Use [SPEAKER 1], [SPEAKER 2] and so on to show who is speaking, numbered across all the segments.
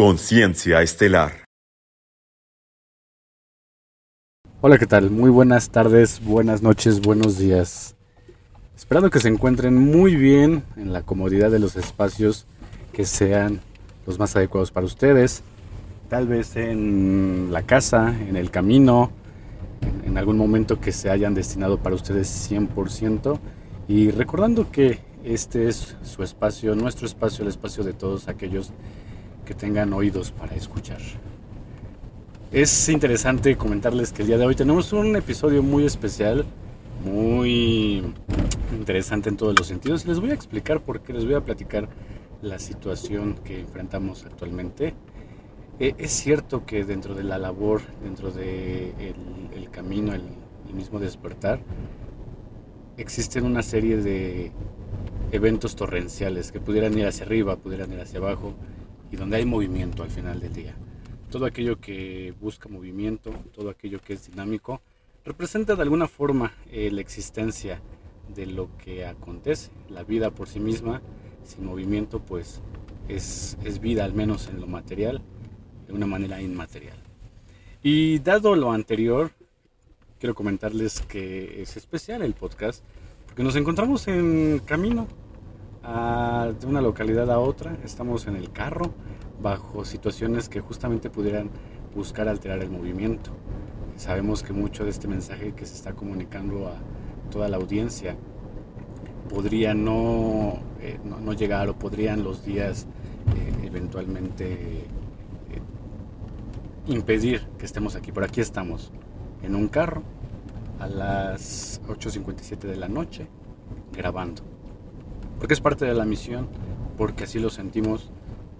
[SPEAKER 1] Conciencia Estelar.
[SPEAKER 2] Hola, ¿qué tal? Muy buenas tardes, buenas noches, buenos días. Esperando que se encuentren muy bien en la comodidad de los espacios que sean los más adecuados para ustedes. Tal vez en la casa, en el camino, en, algún momento que se hayan destinado para ustedes 100%. Y recordando que este es su espacio, nuestro espacio, el espacio de todos aquellos que tengan oídos para escuchar. Es interesante comentarles que el día de hoy tenemos un episodio muy especial, muy interesante en todos los sentidos. Les voy a explicar por qué, les voy a platicar la situación que enfrentamos actualmente. E, es cierto que dentro de la labor, dentro del de el, camino, el, el mismo despertar, existen una serie de eventos torrenciales que pudieran ir hacia arriba, pudieran ir hacia abajo y donde hay movimiento al final del día. Todo aquello que busca movimiento, todo aquello que es dinámico, representa de alguna forma eh, la existencia de lo que acontece. La vida por sí misma, sin movimiento, pues es, es vida, al menos en lo material, de una manera inmaterial. Y dado lo anterior, quiero comentarles que es especial el podcast, porque nos encontramos en camino de una localidad a otra, estamos en el carro, bajo situaciones que justamente pudieran buscar alterar el movimiento. Sabemos que mucho de este mensaje que se está comunicando a toda la audiencia podría no, eh, no, llegar o podrían los días eh, eventualmente eh, impedir que estemos aquí. Por aquí estamos, en un carro, a las 8.57 de la noche, grabando. Porque es parte de la misión, porque así lo sentimos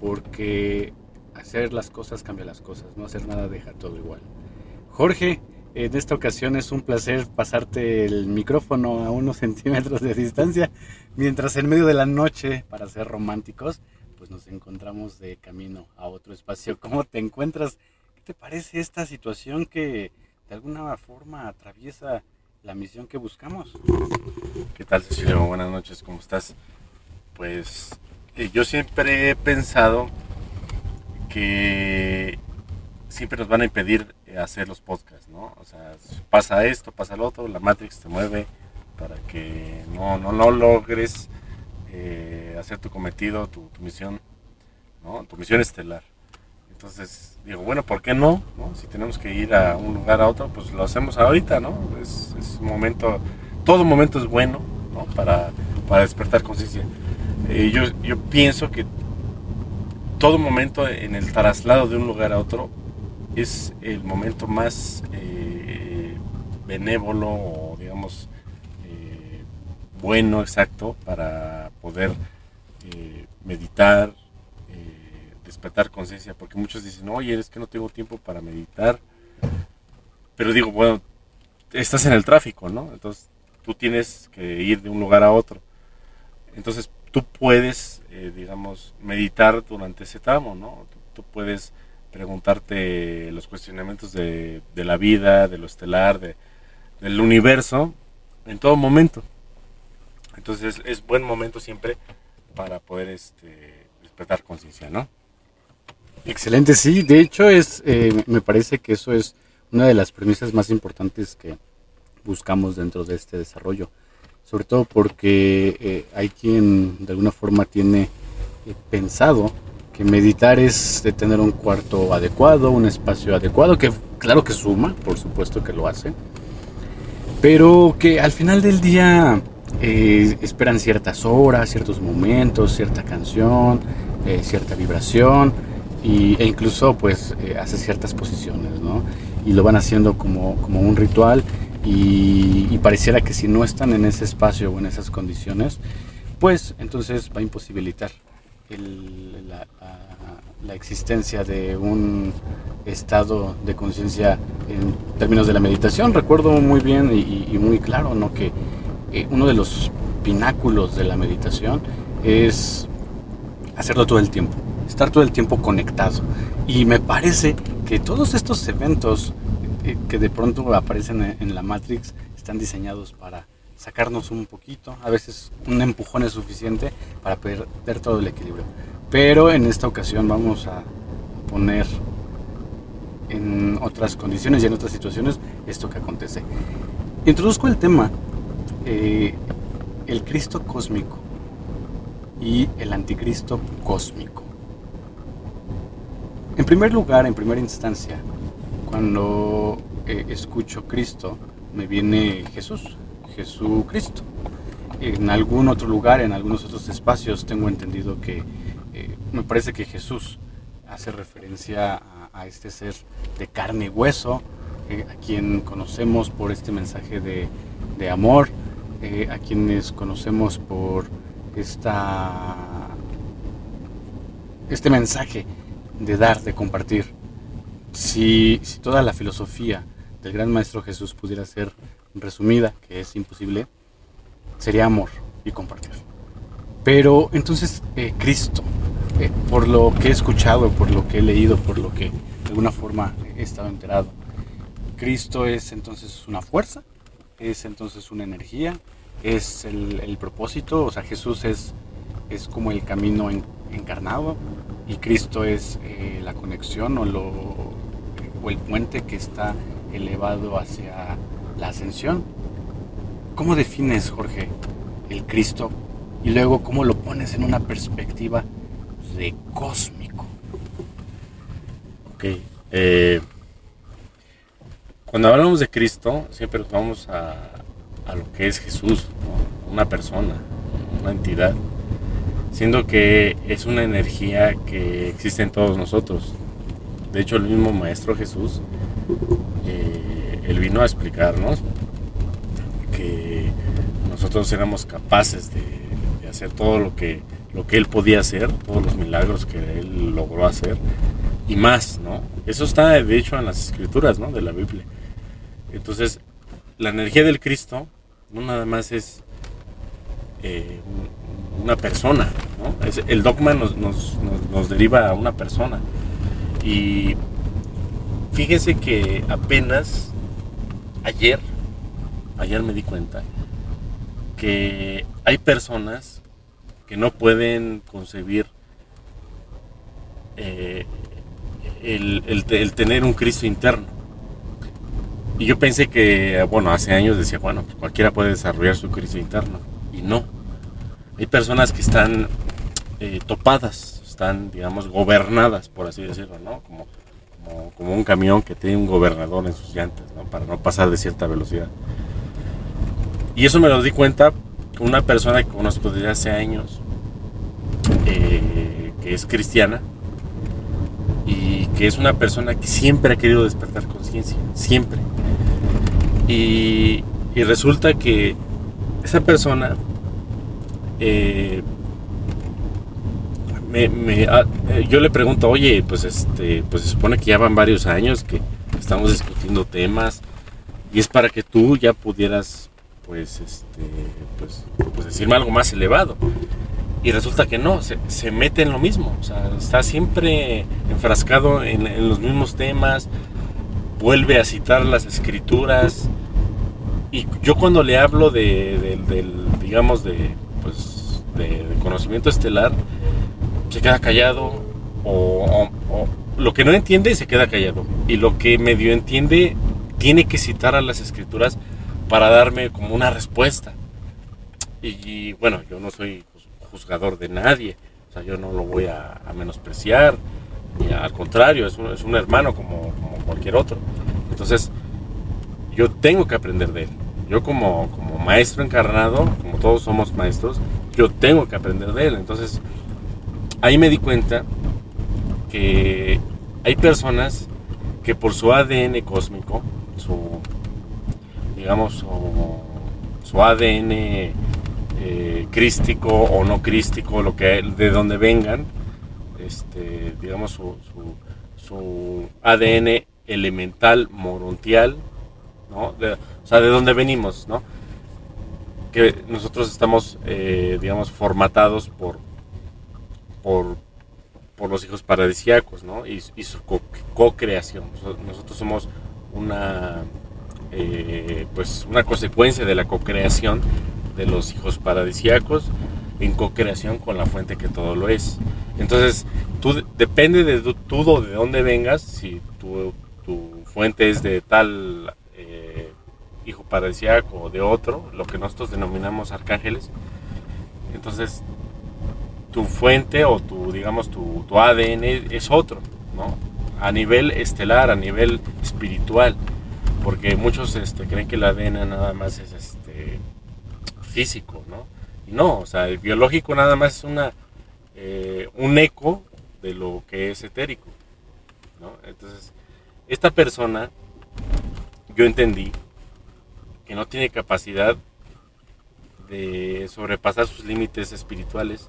[SPEAKER 2] porque hacer las cosas cambia las cosas, no hacer nada deja todo igual. Jorge, en esta ocasión es un placer pasarte el micrófono a unos centímetros de distancia, mientras en medio de la noche, para ser románticos, pues nos encontramos de camino a otro espacio. ¿Cómo te encuentras? ¿Qué te parece esta situación que de alguna forma atraviesa la misión que buscamos?
[SPEAKER 3] ¿Qué tal, Cecilio? Buenas noches, ¿cómo estás? Pues yo siempre he pensado que siempre nos van a impedir hacer los podcasts, ¿no? O sea, pasa esto, pasa lo otro, la Matrix te mueve para que no, no, no logres eh, hacer tu cometido, tu, misión, ¿no? Tu misión estelar. Entonces digo, bueno, ¿por qué no? Si tenemos que ir a un lugar a otro, pues lo hacemos ahorita, ¿no? Es, un momento, todo momento es bueno, ¿no? Para, para despertar conciencia. Eh, yo, yo pienso que todo momento en el traslado de un lugar a otro es el momento más eh, benévolo o digamos eh, bueno, exacto, para poder meditar, despertar conciencia, porque muchos dicen, oye, es que no tengo tiempo para meditar, pero digo, bueno, estás en el tráfico, ¿no? Entonces tú tienes que ir de un lugar a otro. Entonces tú puedes, eh, digamos, meditar durante ese tramo, ¿no? Tú, puedes preguntarte los cuestionamientos de, la vida, de lo estelar, de, del universo, en todo momento. Entonces es buen momento siempre para poder este, despertar conciencia, ¿no?
[SPEAKER 2] Excelente, sí. De hecho, es, eh, me parece que eso es una de las premisas más importantes que buscamos dentro de este desarrollo sobre todo porque eh, hay quien de alguna forma tiene eh, pensado que meditar es de tener un cuarto adecuado, un espacio adecuado, que claro que suma, por supuesto que lo hace, pero que al final del día eh, esperan ciertas horas, ciertos momentos, cierta canción, cierta vibración e incluso pues hace ciertas posiciones, ¿no? Y lo van haciendo como, como un ritual y, pareciera que si no están en ese espacio o en esas condiciones, pues entonces va a imposibilitar la, existencia de un estado de conciencia en términos de la meditación. Recuerdo muy bien y, muy claro ¿no? que eh, uno de los pináculos de la meditación es hacerlo todo el tiempo, estar todo el tiempo conectado. Y me parece que todos estos eventos que de pronto aparecen en la Matrix están diseñados para sacarnos un poquito, a veces un empujón es suficiente para perder todo el equilibrio. Pero en esta ocasión vamos a, poner en otras condiciones y en otras situaciones esto que acontece. Introduzco el tema, eh, el Cristo cósmico y el anticristo cósmico. En primer lugar, en primera instancia, cuando eh, escucho Cristo, me viene Jesús, Jesucristo. En algún otro lugar, en algunos otros espacios, tengo entendido que eh, me parece que Jesús hace referencia a, este ser de carne y hueso, eh, a quien conocemos por este mensaje de, de amor, a quienes conocemos por esta, este mensaje de dar, de compartir. Si, si toda la filosofía del gran maestro Jesús pudiera ser resumida, que es imposible, sería amor y compartir. Pero entonces eh, Cristo, eh, por lo que he escuchado, por lo que he leído, por lo que de alguna forma he estado enterado, Cristo es entonces una fuerza, es entonces una energía, es el, propósito, o sea, Jesús es, es como el camino encarnado y Cristo es eh, la conexión o, lo, o el puente que está elevado hacia la ascensión. ¿Cómo defines, Jorge, el Cristo y luego cómo lo pones en una perspectiva de cósmico?
[SPEAKER 3] Ok. Eh, cuando hablamos de Cristo, siempre vamos a, a lo que es Jesús, una persona, una entidad, siendo que es una energía que existe en todos nosotros. De hecho, el mismo Maestro Jesús, eh, él vino a explicarnos que nosotros éramos capaces de, hacer todo lo que, lo que él podía hacer, todos los milagros que él logró hacer y más, ¿no? Eso está de hecho en las escrituras, ¿no? De la Biblia. Entonces, la energía del Cristo no nada más es eh, una persona, el dogma nos, deriva a una persona. Y fíjese que apenas ayer, ayer me di cuenta que hay personas que no pueden concebir eh, el tener un Cristo interno y yo pensé que, bueno, hace años decía, bueno, pues cualquiera puede desarrollar su crisis interno. Y no. Hay personas que están eh, topadas, están, digamos, gobernadas, por así decirlo, ¿no? Como, como, un camión que tiene un gobernador en sus llantas, ¿no? Para no pasar de cierta velocidad. Y eso me lo di cuenta con una persona que conozco desde hace años, eh, que es cristiana, y que es una persona que siempre ha querido despertar conciencia, siempre. Y, resulta que esa persona eh, ah, eh, yo le pregunto, oye, pues este, pues se supone que ya van varios años que estamos discutiendo temas y es para que tú ya pudieras, pues, este, pues, pues decirme algo más elevado. Y resulta que no, se, mete en lo mismo, o sea, está siempre enfrascado en los mismos temas, vuelve a citar las escrituras, y yo cuando le hablo de, digamos, de, de, conocimiento estelar, se queda callado o, lo que no entiende se queda callado y lo que medio entiende tiene que citar a las escrituras para darme como una respuesta. Y, bueno, yo no soy juzgador de nadie, o sea, yo no lo voy a, menospreciar, y al contrario, es un, es un hermano como, como cualquier otro. Entonces, yo tengo que aprender de él. Yo como, como maestro encarnado, como todos somos maestros, yo tengo que aprender de él. Entonces, ahí me di cuenta que hay personas que por su ADN cósmico, su, digamos, su, ADN eh, crístico o no crístico, lo que, de donde vengan, este, digamos, su, su, su ADN elemental, morontial, ¿no? O sea, de dónde venimos, ¿no? Que nosotros estamos, eh, digamos, formatados por, por, los hijos paradisíacos, ¿no? Y, su co-creación. nosotros somos una, eh, pues, una consecuencia de la co-creación de los hijos paradisíacos en co-creación con la fuente que todo lo es. Entonces, depende de tú de dónde vengas, si tu, tu fuente es de tal hijo paradisiaco o de otro, lo que nosotros denominamos arcángeles, entonces tu fuente o tu, digamos, tu, tu ADN es otro, ¿no? A nivel estelar, a nivel espiritual, porque muchos este, creen que el ADN nada más es este, físico, ¿no? No, o sea, el biológico nada más es una, eh, un eco de lo que es etérico, ¿no? Entonces, esta persona, yo entendí que no tiene capacidad de sobrepasar sus límites espirituales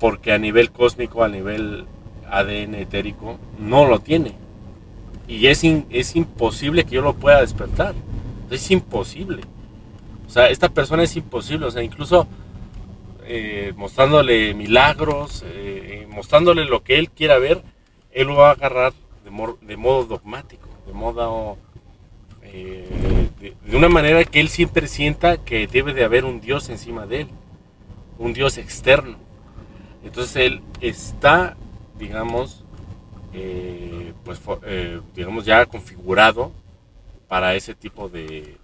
[SPEAKER 3] porque a nivel cósmico, a nivel ADN etérico, no lo tiene. Y es, es imposible que yo lo pueda despertar. Es imposible. O sea, esta persona es imposible. O sea, incluso eh, mostrándole milagros, eh, mostrándole lo que él quiera ver, él lo va a agarrar de, modo dogmático, de modo... Eh, de una manera que él siempre sienta que debe de haber un Dios encima de él, un Dios externo. Entonces él está, digamos, eh, pues, eh, digamos ya configurado para ese tipo de,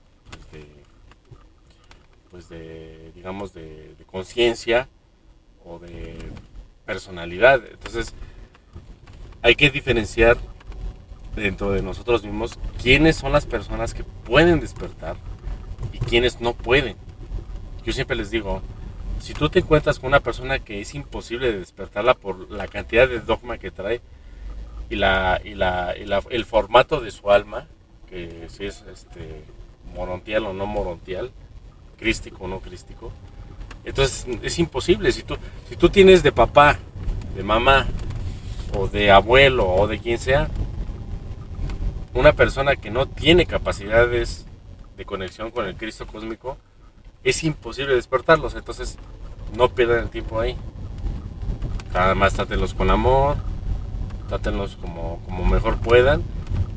[SPEAKER 3] pues de, digamos, de, conciencia o de personalidad. Entonces hay que diferenciar dentro de nosotros mismos quiénes son las personas que pueden despertar y quiénes no pueden. Yo siempre les digo, si tú te encuentras con una persona que es imposible de despertarla por la cantidad de dogma que trae y, la, y, la, el formato de su alma, que si es este, morontial o no morontial, crístico o no crístico, entonces es imposible. Si tú, si tú tienes de papá, de mamá, o de abuelo, o de quien sea, una persona que no tiene capacidades de conexión con el Cristo cósmico, es imposible despertarlos. Entonces, no pierdan el tiempo ahí. Nada más trátenlos con amor, trátenlos como, como mejor puedan,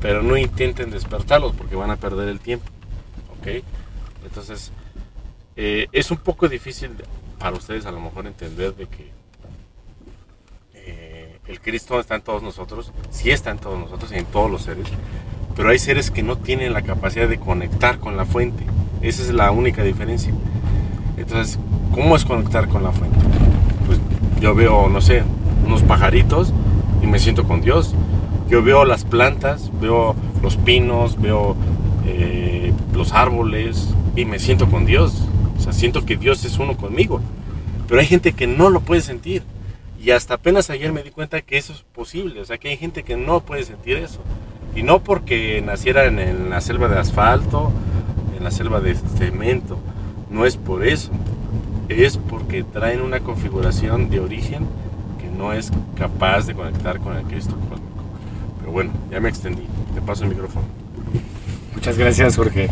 [SPEAKER 3] pero no intenten despertarlos porque van a perder el tiempo. ¿Ok? Entonces, eh, es un poco difícil para ustedes a lo mejor entender de que el Cristo está en todos nosotros, sí está en todos nosotros y en todos los seres, pero hay seres que no tienen la capacidad de conectar con la fuente esa es la única diferencia. Entonces, ¿cómo es conectar con la fuente? Pues yo veo, no sé, unos pajaritos y me siento con Dios. Yo veo las plantas, veo los pinos, veo eh, los árboles y me siento con Dios. O sea, siento que Dios es uno conmigo. Pero hay gente que no lo puede sentir. Y hasta apenas ayer me di cuenta que eso es posible. O sea, que hay gente que no puede sentir eso. Y no porque naciera en la selva de asfalto en la selva de cemento. No es por eso, es porque traen una configuración de origen que no es capaz de conectar con el Cristo cósmico. Pero bueno, ya me extendí, te paso el micrófono.
[SPEAKER 2] Muchas gracias Jorge.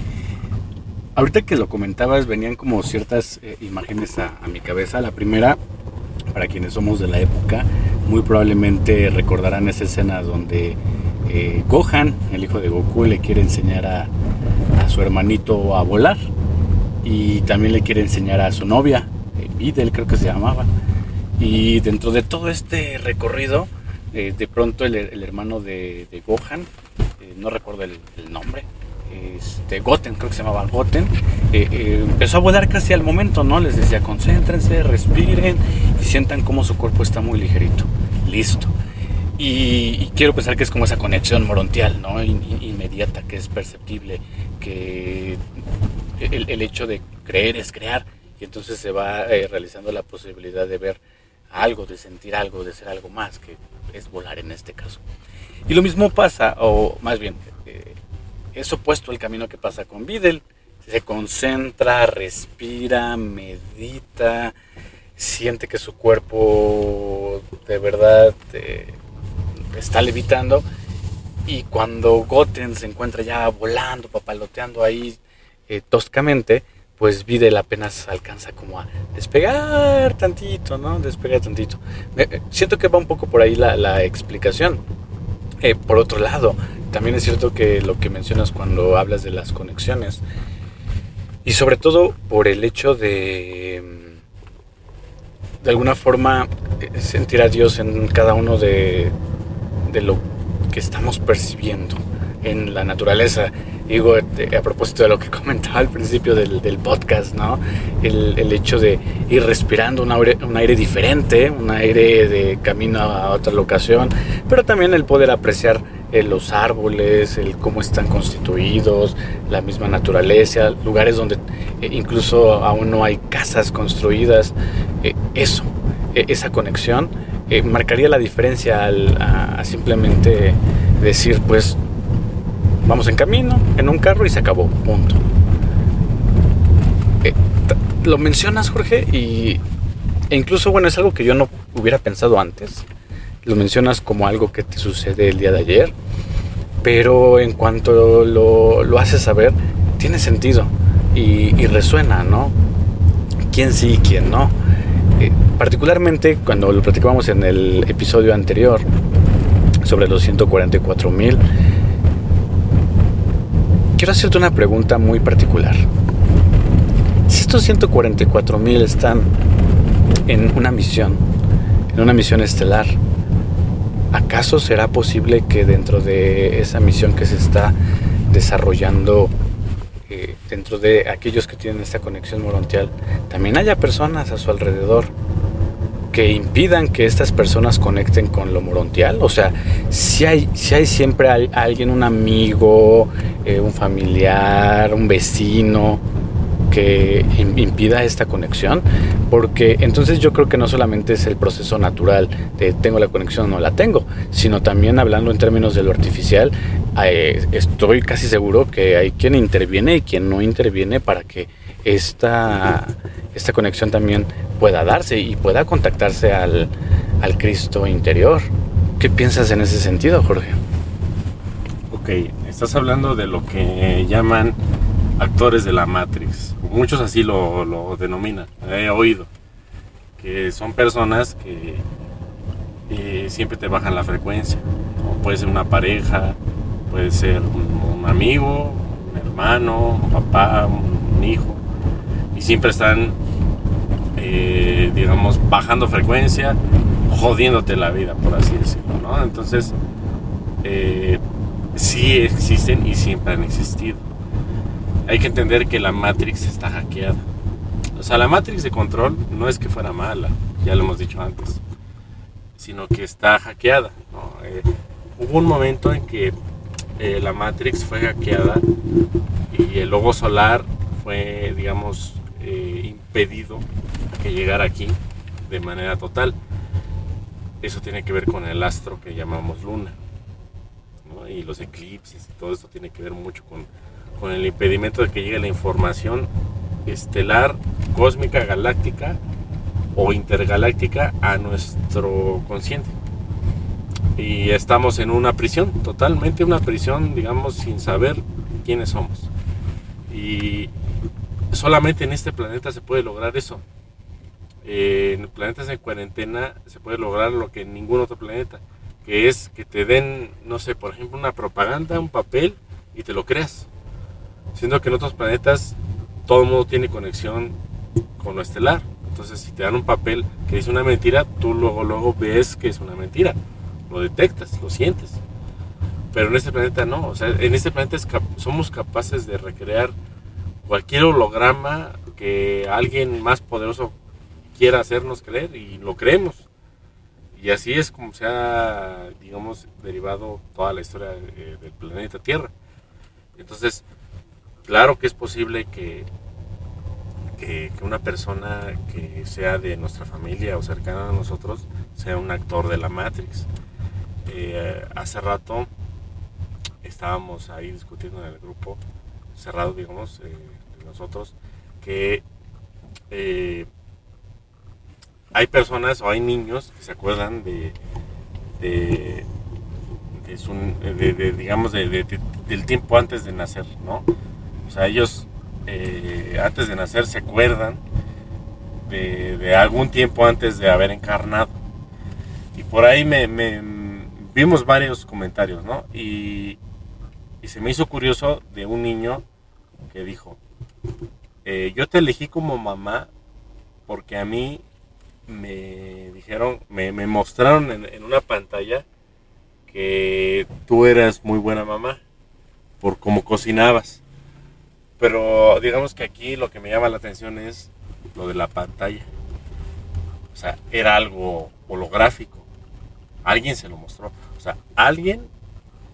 [SPEAKER 2] Ahorita que lo comentabas venían como ciertas eh, imágenes a, mi cabeza. La primera, para quienes somos de la época, muy probablemente recordarán esa escena donde eh, Gohan, el hijo de Goku, le quiere enseñar a, su hermanito a volar y también le quiere enseñar a su novia, eh, Videl creo que se llamaba. Y dentro de todo este recorrido, eh, de pronto el, hermano de, Gohan, eh, no recuerdo el, nombre, este, Goten, creo que se llamaba Goten, empezó a volar casi al momento, ¿no? Les decía, concéntrense, respiren y sientan cómo su cuerpo está muy ligerito. Listo. Y, quiero pensar que es como esa conexión morontial, ¿no? inmediata, que es perceptible, que el, hecho de creer es crear, y entonces se va eh, realizando la posibilidad de ver algo, de sentir algo, de ser algo más, que es volar en este caso. Y lo mismo pasa, o más bien, eh, es opuesto al camino que pasa con Videl. Se concentra, respira, medita, siente que su cuerpo de verdad... Eh, está levitando y cuando Goten se encuentra ya volando, papaloteando ahí eh, toscamente, pues Videl apenas alcanza como a despegar tantito, ¿no? Despegar tantito. Eh, siento que va un poco por ahí la, explicación. Eh, por otro lado, también es cierto que lo que mencionas cuando hablas de las conexiones, y sobre todo por el hecho de, de alguna forma eh, sentir a Dios en cada uno de, de lo que estamos percibiendo en la naturaleza. Digo, eh, a propósito de lo que comentaba al principio del, del podcast, ¿no? El, el, hecho de ir respirando un aire, un aire diferente, un aire de camino a otra locación, pero también el poder apreciar eh, los árboles, el cómo están constituidos, la misma naturaleza, lugares donde eh, incluso aún no hay casas construidas. Eh, eso, esa conexión, marcaría la diferencia al a simplemente decir, pues, vamos en camino, en un carro y se acabó, punto. lo mencionas, Jorge, y e incluso, bueno, es algo que yo no hubiera pensado antes lo mencionas como algo que te sucede el día de ayer, pero en cuanto lo, lo haces saber, tiene sentido y, y, resuena, ¿no? ¿Quién sí y quién no? Eh, particularmente cuando lo platicábamos en el episodio anterior sobre los 144 mil, quiero hacerte una pregunta muy particular. Si estos 144 mil están en una misión, en una misión estelar, ¿acaso será posible que dentro de esa misión que se está desarrollando, eh, dentro de aquellos que tienen esta conexión morontial, también haya personas a su alrededor que impidan que estas personas conecten con lo morontial? O sea, si hay, si hay siempre alguien, un amigo, eh, un familiar, un vecino, que impida esta conexión, porque entonces yo creo que no solamente es el proceso natural de tengo la conexión o no la tengo, sino también hablando en términos de lo artificial, eh, estoy casi seguro que hay quien interviene y quien no interviene para que esta, esta conexión también pueda darse y pueda contactarse al, al Cristo interior. ¿Qué piensas en ese sentido, Jorge?
[SPEAKER 3] Ok, estás hablando de lo que llaman actores de la Matrix. Muchos así lo, denominan, he oído. Que son personas que eh, siempre te bajan la frecuencia. Puede ser una pareja, puede ser un, amigo, un hermano, un papá, un, hijo. Y siempre están, eh, digamos, bajando frecuencia, jodiéndote la vida, por así decirlo. ¿no? Entonces, eh, sí existen y siempre han existido hay que entender que la Matrix está hackeada. O sea, la Matrix de control no es que fuera mala, ya lo hemos dicho antes, sino que está hackeada. Eh, hubo un momento en que la Matrix fue hackeada y el logo solar fue, digamos, eh, impedido que llegara aquí de manera total. Eso tiene que ver con el astro que llamamos luna. Y los eclipses y todo eso tiene que ver mucho con con el impedimento de que llegue la información estelar, cósmica, galáctica o intergaláctica a nuestro consciente. Y estamos en una prisión, totalmente una prisión, digamos, sin saber quiénes somos. Y solamente en este planeta se puede lograr eso. en planetas en cuarentena se puede lograr lo que en ningún otro planeta, que es que te den, no sé, por ejemplo, una propaganda, un papel y te lo creas. Siendo que en otros planetas todo el mundo tiene conexión con lo estelar. Entonces, si te dan un papel que dice una mentira, tú luego, luego ves que es una mentira. Lo detectas, lo sientes. Pero en este planeta no. O sea, en este planeta somos capaces de recrear cualquier holograma que alguien más poderoso quiera hacernos creer y lo creemos. Y así es como se ha, digamos, derivado toda la historia del planeta Tierra. Entonces, claro que es posible que, que, una persona que sea de nuestra familia o cercana a nosotros sea un actor de la Matrix. Eh, hace rato estábamos ahí discutiendo en el grupo cerrado, digamos, eh, nosotros, que eh, hay personas o hay niños que se acuerdan de, de, digamos, del tiempo antes de nacer, ¿no? O sea, ellos eh, antes de nacer se acuerdan de, algún tiempo antes de haber encarnado. Y por ahí me, vimos varios comentarios, ¿no? Y, se me hizo curioso de un niño que dijo, eh, yo te elegí como mamá porque a mí me dijeron, me, mostraron en, en una pantalla que tú eras muy buena mamá por cómo cocinabas. Pero digamos que aquí lo que me llama la atención es lo de la pantalla. O sea, era algo holográfico. Alguien se lo mostró. O sea, alguien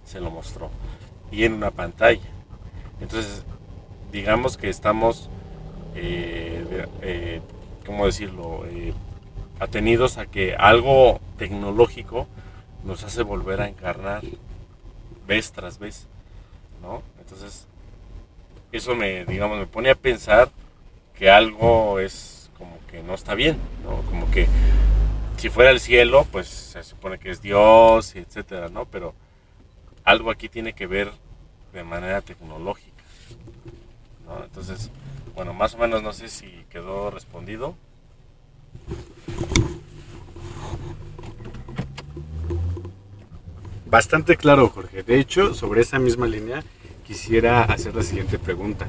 [SPEAKER 3] se lo mostró. Y en una pantalla. Entonces, digamos que estamos, eh, eh, ¿cómo decirlo? Eh, atenidos a que algo tecnológico nos hace volver a encarnar vez tras vez, ¿no? Entonces, eso me, digamos, me pone a pensar que algo es como que no está bien, ¿no? Como que si fuera el cielo, pues se supone que es Dios, etcétera, ¿no? Pero algo aquí tiene que ver de manera tecnológica, Entonces, bueno, más o menos no sé si quedó respondido.
[SPEAKER 2] Bastante claro, Jorge. De hecho, sobre esa misma línea, quisiera hacer la siguiente pregunta.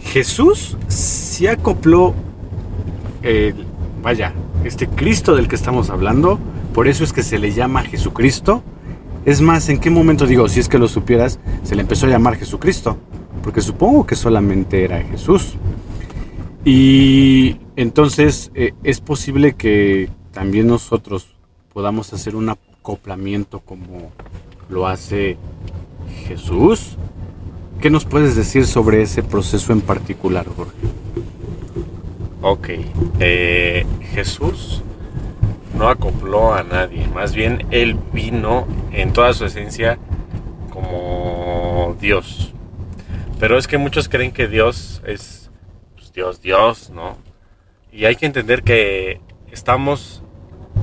[SPEAKER 2] Jesús se acopló, el, vaya, este Cristo del que estamos hablando, por eso es que se le llama Jesucristo. Es más, ¿en qué momento digo, si es que lo supieras, se le empezó a llamar Jesucristo? Porque supongo que solamente era Jesús. Y entonces eh, es posible que también nosotros podamos hacer un acoplamiento como lo hace Jesús. ¿Qué nos puedes decir sobre ese proceso en particular, Jorge?
[SPEAKER 3] Ok, eh, Jesús no acopló a nadie, más bien él vino en toda su esencia como Dios. Pero es que muchos creen que Dios es pues, Dios, Dios, ¿no? Y hay que entender que estamos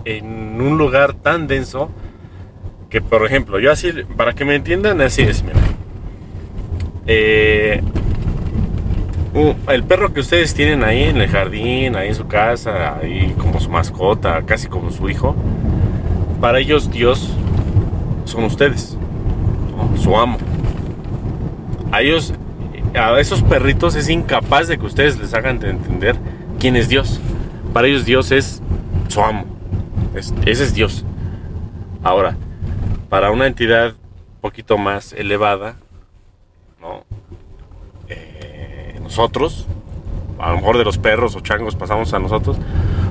[SPEAKER 3] en un lugar tan denso que, por ejemplo, yo así, para que me entiendan, así es, mira. Eh, el perro que ustedes tienen ahí en el jardín, ahí en su casa, ahí como su mascota, casi como su hijo, para ellos Dios son ustedes, su amo. A ellos, a esos perritos es incapaz de que ustedes les hagan de entender quién es Dios. Para ellos Dios es su amo. Es- ese es Dios. Ahora, para una entidad un poquito más elevada, ¿no? Eh, nosotros, a lo mejor de los perros o changos pasamos a nosotros,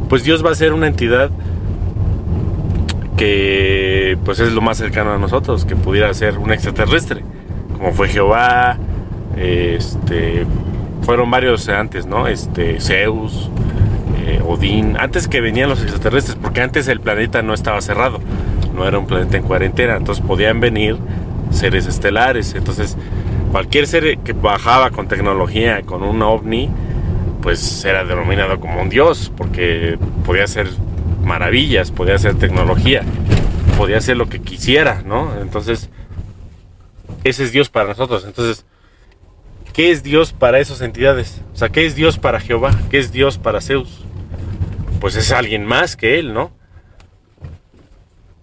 [SPEAKER 3] pues Dios va a ser una entidad que pues es lo más cercano a nosotros, que pudiera ser un extraterrestre, como fue Jehová, este, fueron varios antes, ¿no? Este, Zeus, eh, Odín, antes que venían los extraterrestres, porque antes el planeta no estaba cerrado, no era un planeta en cuarentena, entonces podían venir seres estelares, entonces cualquier ser que bajaba con tecnología, con un ovni, pues era denominado como un dios, porque podía hacer maravillas, podía hacer tecnología, podía hacer lo que quisiera, ¿no? Entonces, ese es Dios para nosotros. Entonces, ¿qué es Dios para esas entidades? O sea, ¿qué es Dios para Jehová? ¿Qué es Dios para Zeus? Pues es alguien más que él, ¿no?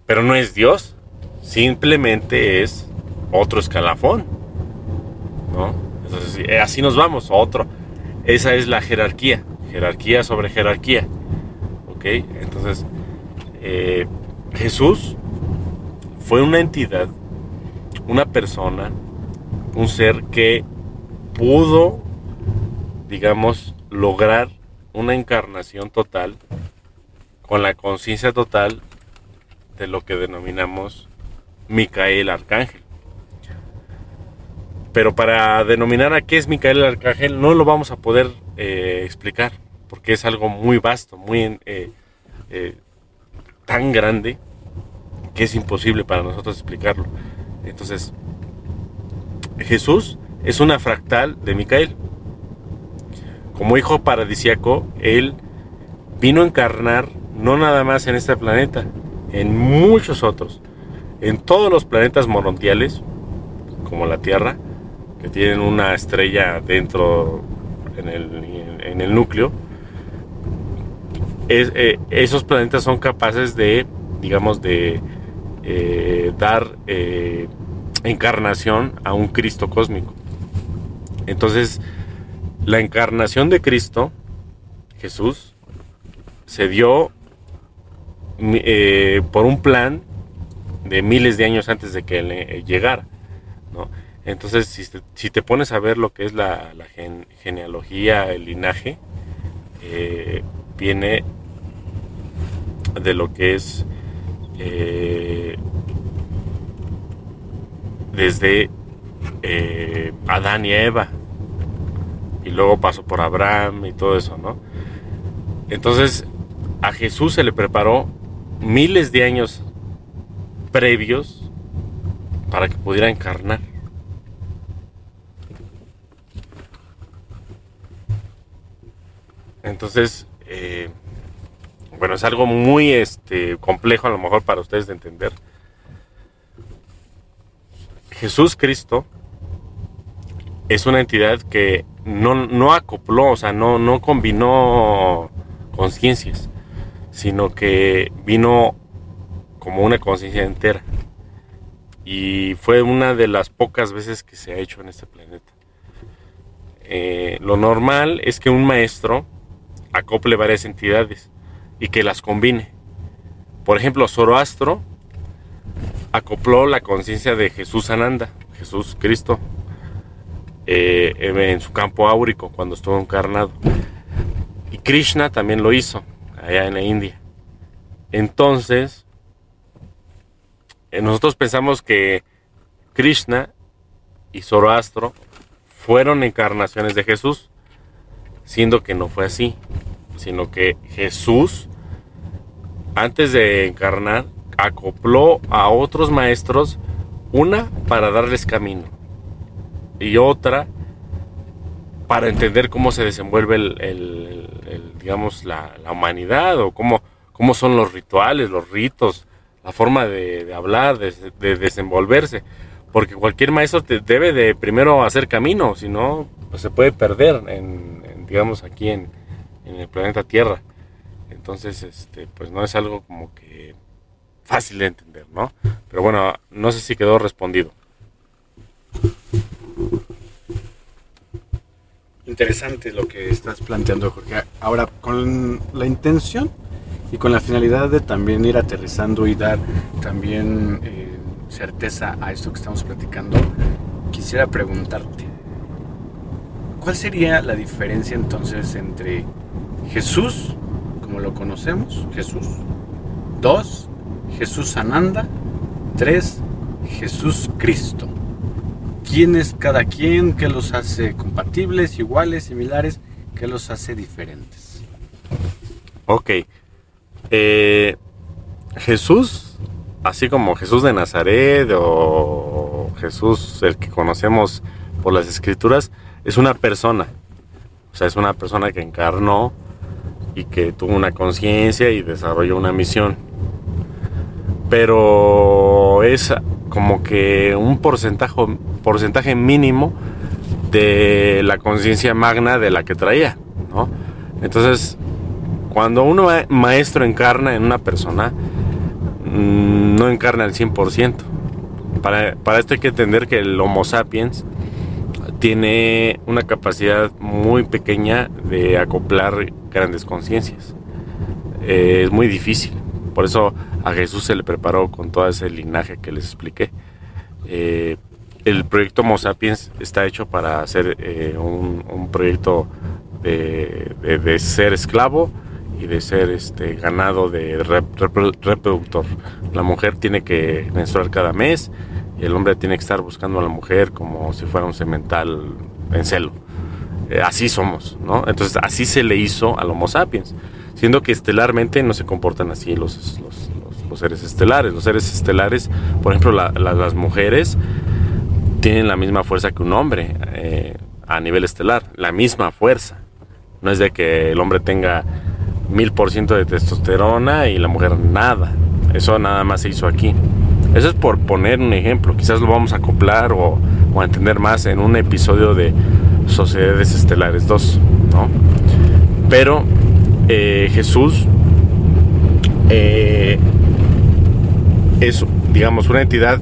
[SPEAKER 3] Pero no es Dios, simplemente es otro escalafón, ¿no? Entonces, eh, así nos vamos, otro. Esa es la jerarquía, jerarquía sobre jerarquía, ¿ok? Entonces, eh, Jesús fue una entidad, una persona, un ser que pudo, digamos, lograr una encarnación total con la conciencia total de lo que denominamos Micael Arcángel. Pero para denominar a qué es Micael Arcángel no lo vamos a poder eh, explicar, porque es algo muy vasto, muy eh, eh, tan grande que es imposible para nosotros explicarlo. Entonces, Jesús es una fractal de Micael. Como hijo paradisiaco, él vino a encarnar no nada más en este planeta, en muchos otros, en todos los planetas morontiales, como la Tierra, que tienen una estrella dentro en el, núcleo, eh, esos planetas son capaces de, digamos, de eh, dar eh, encarnación a un Cristo cósmico. Entonces, la encarnación de Cristo, Jesús, se dio eh, por un plan de miles de años antes de que él eh, llegara. Entonces, si te, pones a ver lo que es la, genealogía, el linaje, eh, viene de lo que es desde Adán y Eva, y luego pasó por Abraham y todo eso, ¿no? Entonces, a Jesús se le preparó miles de años previos para que pudiera encarnar. Entonces, eh, bueno, es algo muy este, complejo a lo mejor para ustedes de entender. Jesús Cristo es una entidad que no, no acopló, o sea, no, no combinó conciencias, sino que vino como una conciencia entera. Y fue una de las pocas veces que se ha hecho en este planeta. Eh, lo normal es que un maestro acople varias entidades y que las combine. Por ejemplo, Zoroastro acopló la conciencia de Jesús Ananda, Jesús Cristo, eh, en su campo áurico cuando estuvo encarnado. Y Krishna también lo hizo allá en la India. Entonces, eh, nosotros pensamos que Krishna y Zoroastro fueron encarnaciones de Jesús, siendo que no fue así, sino que Jesús, antes de encarnar, acopló a otros maestros, una para darles camino y otra para entender cómo se desenvuelve el, digamos, la, humanidad o cómo, cómo son los rituales, los ritos, la forma de, hablar, de, desenvolverse. Porque cualquier maestro te debe de primero hacer camino, si no, pues se puede perder, en, digamos, aquí en, en, el planeta Tierra. Entonces, este, pues no es algo como que fácil de entender, ¿no? Pero bueno, no sé si quedó respondido.
[SPEAKER 2] Interesante lo que estás planteando, Jorge. Ahora, con la intención y con la finalidad de también ir aterrizando y dar también eh, certeza a esto que estamos platicando, quisiera preguntarte, ¿cuál sería la diferencia entonces entre Jesús, como lo conocemos, Jesús, dos, Jesús Ananda, tres, Jesús Cristo? Quién es cada quien, qué los hace compatibles, iguales, similares, qué los hace diferentes.
[SPEAKER 3] Ok. Eh, Jesús, así como Jesús de Nazaret o Jesús el que conocemos por las escrituras, es una persona. O sea, es una persona que encarnó y que tuvo una conciencia y desarrolló una misión. Pero es como que un porcentaje, porcentaje mínimo de la conciencia magna de la que traía, ¿no? Entonces, cuando un maestro encarna en una persona, mm, no encarna al 100%. Para, para esto hay que entender que el Homo sapiens tiene una capacidad muy pequeña de acoplar grandes conciencias. Eh, es muy difícil. Por eso a Jesús se le preparó con todo ese linaje que les expliqué. Eh, el proyecto Homo Sapiens está hecho para ser eh, un, proyecto de, ser esclavo y de ser este ganado de reproductor. La mujer tiene que menstruar cada mes y el hombre tiene que estar buscando a la mujer como si fuera un semental en celo. Eh, así somos, ¿no? Entonces así se le hizo al Homo sapiens, siendo que estelarmente no se comportan así los, los, los seres estelares. Los seres estelares, por ejemplo, las mujeres tienen la misma fuerza que un hombre eh, a nivel estelar, la misma fuerza. No es de que el hombre tenga mil por ciento de testosterona y la mujer nada. Eso nada más se hizo aquí. Eso es por poner un ejemplo. Quizás lo vamos a acoplar o, a entender más en un episodio de Sociedades Estelares 2. Pero eh, Jesús eh, es, digamos, una entidad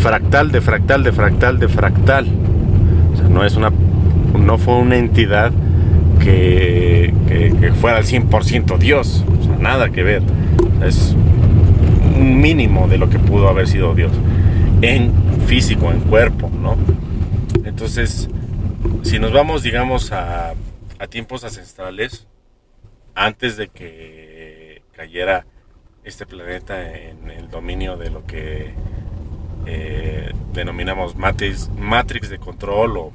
[SPEAKER 3] fractal de fractal de fractal de fractal. O sea, no es una, no fue una entidad que, fuera al 100% Dios, o sea, nada que ver. Es un mínimo de lo que pudo haber sido Dios. En físico, en cuerpo, ¿no? Entonces, si nos vamos, digamos, a, a tiempos ancestrales, antes de que cayera este planeta en el dominio de lo que eh, denominamos matrix, de control o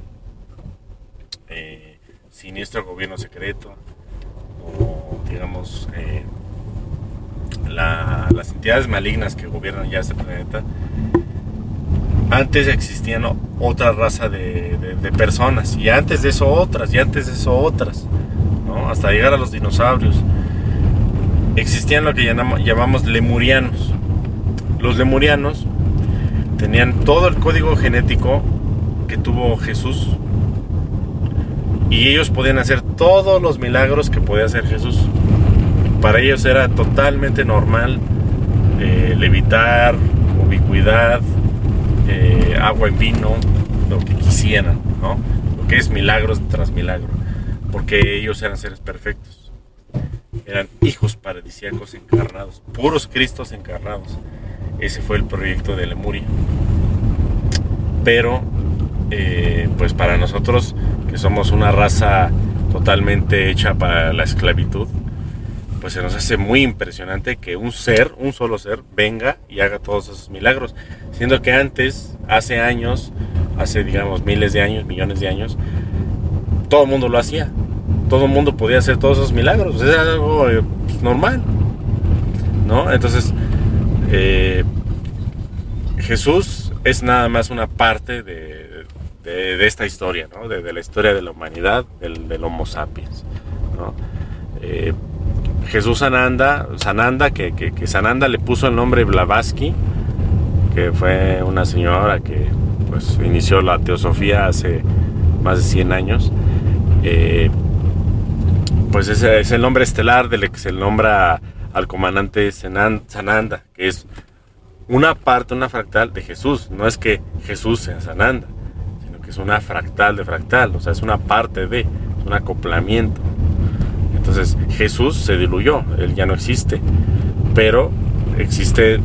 [SPEAKER 3] eh, siniestro gobierno secreto o digamos eh, las entidades malignas que gobiernan ya este planeta antes existían otra raza de, personas y antes de eso otras y antes de eso otras hasta llegar a los dinosaurios existían lo que llamamos lemurianos los lemurianos tenían todo el código genético que tuvo Jesús. Y ellos podían hacer todos los milagros que podía hacer Jesús. Para ellos era totalmente normal eh, levitar, ubicuidad, eh, agua en vino, lo que quisieran, ¿no? Lo que es milagros tras milagro. Porque ellos eran seres perfectos. Eran hijos paradisíacos encarnados, puros Cristos encarnados. Ese fue el proyecto de Lemuria. Pero, eh, pues para nosotros, que somos una raza totalmente hecha para la esclavitud, pues se nos hace muy impresionante que un ser, un solo ser, venga y haga todos esos milagros. Siendo que antes, hace años, hace digamos miles de años, millones de años, todo el mundo lo hacía. Todo el mundo podía hacer todos esos milagros. Era algo eh, pues, normal. ¿No? Entonces, eh, Jesús es nada más una parte de, esta historia, de, la historia de la humanidad, del, Homo sapiens. Eh, Jesús Sananda, Sananda que, Sananda le puso el nombre Blavatsky, que fue una señora que pues, inició la teosofía hace más de 100 años. Eh, pues es el nombre estelar del que se nombra al comandante Sananda, que es una parte, una fractal de Jesús. No es que Jesús sea Sananda, sino que es una fractal de fractal, o sea, es una parte de, es un acoplamiento. Entonces Jesús se diluyó, él ya no existe, pero existe,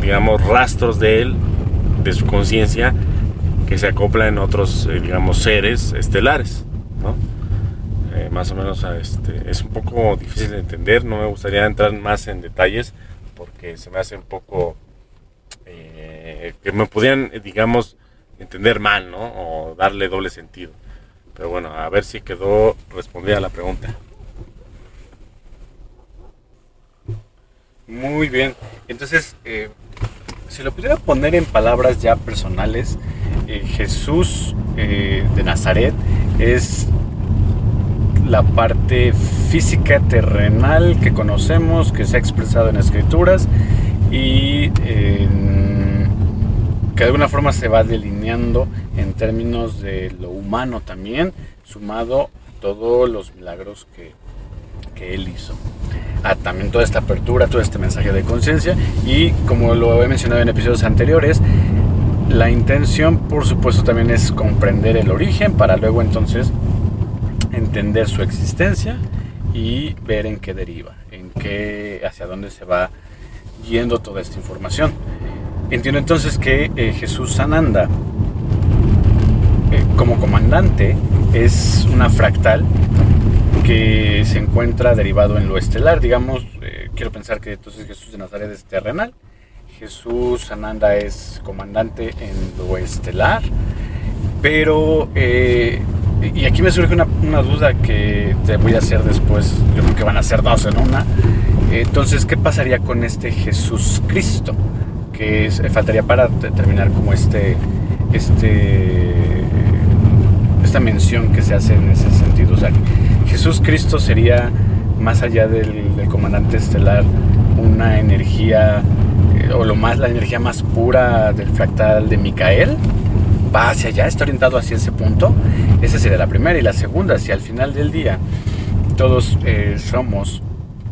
[SPEAKER 3] digamos, rastros de él, de su conciencia, que se acopla en otros, eh, digamos, seres estelares, ¿no? Eh, más o menos este, es un poco difícil de entender, no me gustaría entrar más en detalles porque se me hace un poco eh, que me pudieran, digamos, entender mal, ¿no? O darle doble sentido. Pero bueno, a ver si quedó respondida la pregunta.
[SPEAKER 2] Muy bien. Entonces, eh, si lo pudiera poner en palabras ya personales, Jesús de Nazaret es la parte física terrenal que conocemos, que se ha expresado en escrituras y que de alguna forma se va delineando en términos de lo humano también, sumado a todos los milagros que, que él hizo. A también toda esta apertura, todo este mensaje de conciencia y como lo he mencionado en episodios anteriores, la intención por supuesto también es comprender el origen para luego entonces entender su existencia y ver en qué deriva, en qué, hacia dónde se va yendo toda esta información. Entiendo entonces que eh, Jesús Sananda, eh, como comandante, es una fractal que se encuentra derivado en lo estelar. Digamos, eh, quiero pensar que entonces Jesús de Nazaret es terrenal, Jesús Sananda es comandante en lo estelar, pero, y aquí me surge una, una, duda que te voy a hacer después, yo creo que van a ser dos en una. Entonces, ¿qué pasaría con este Jesús Cristo? Que faltaría para terminar como este, este, esta mención que se hace en ese sentido. O sea, Jesús Cristo sería, más allá del, comandante estelar, una energía, eh, o lo más, la energía más pura del fractal de Micael. Va hacia allá, está orientado hacia ese punto. Esa sería la primera. Y la segunda, si al final del día todos eh, somos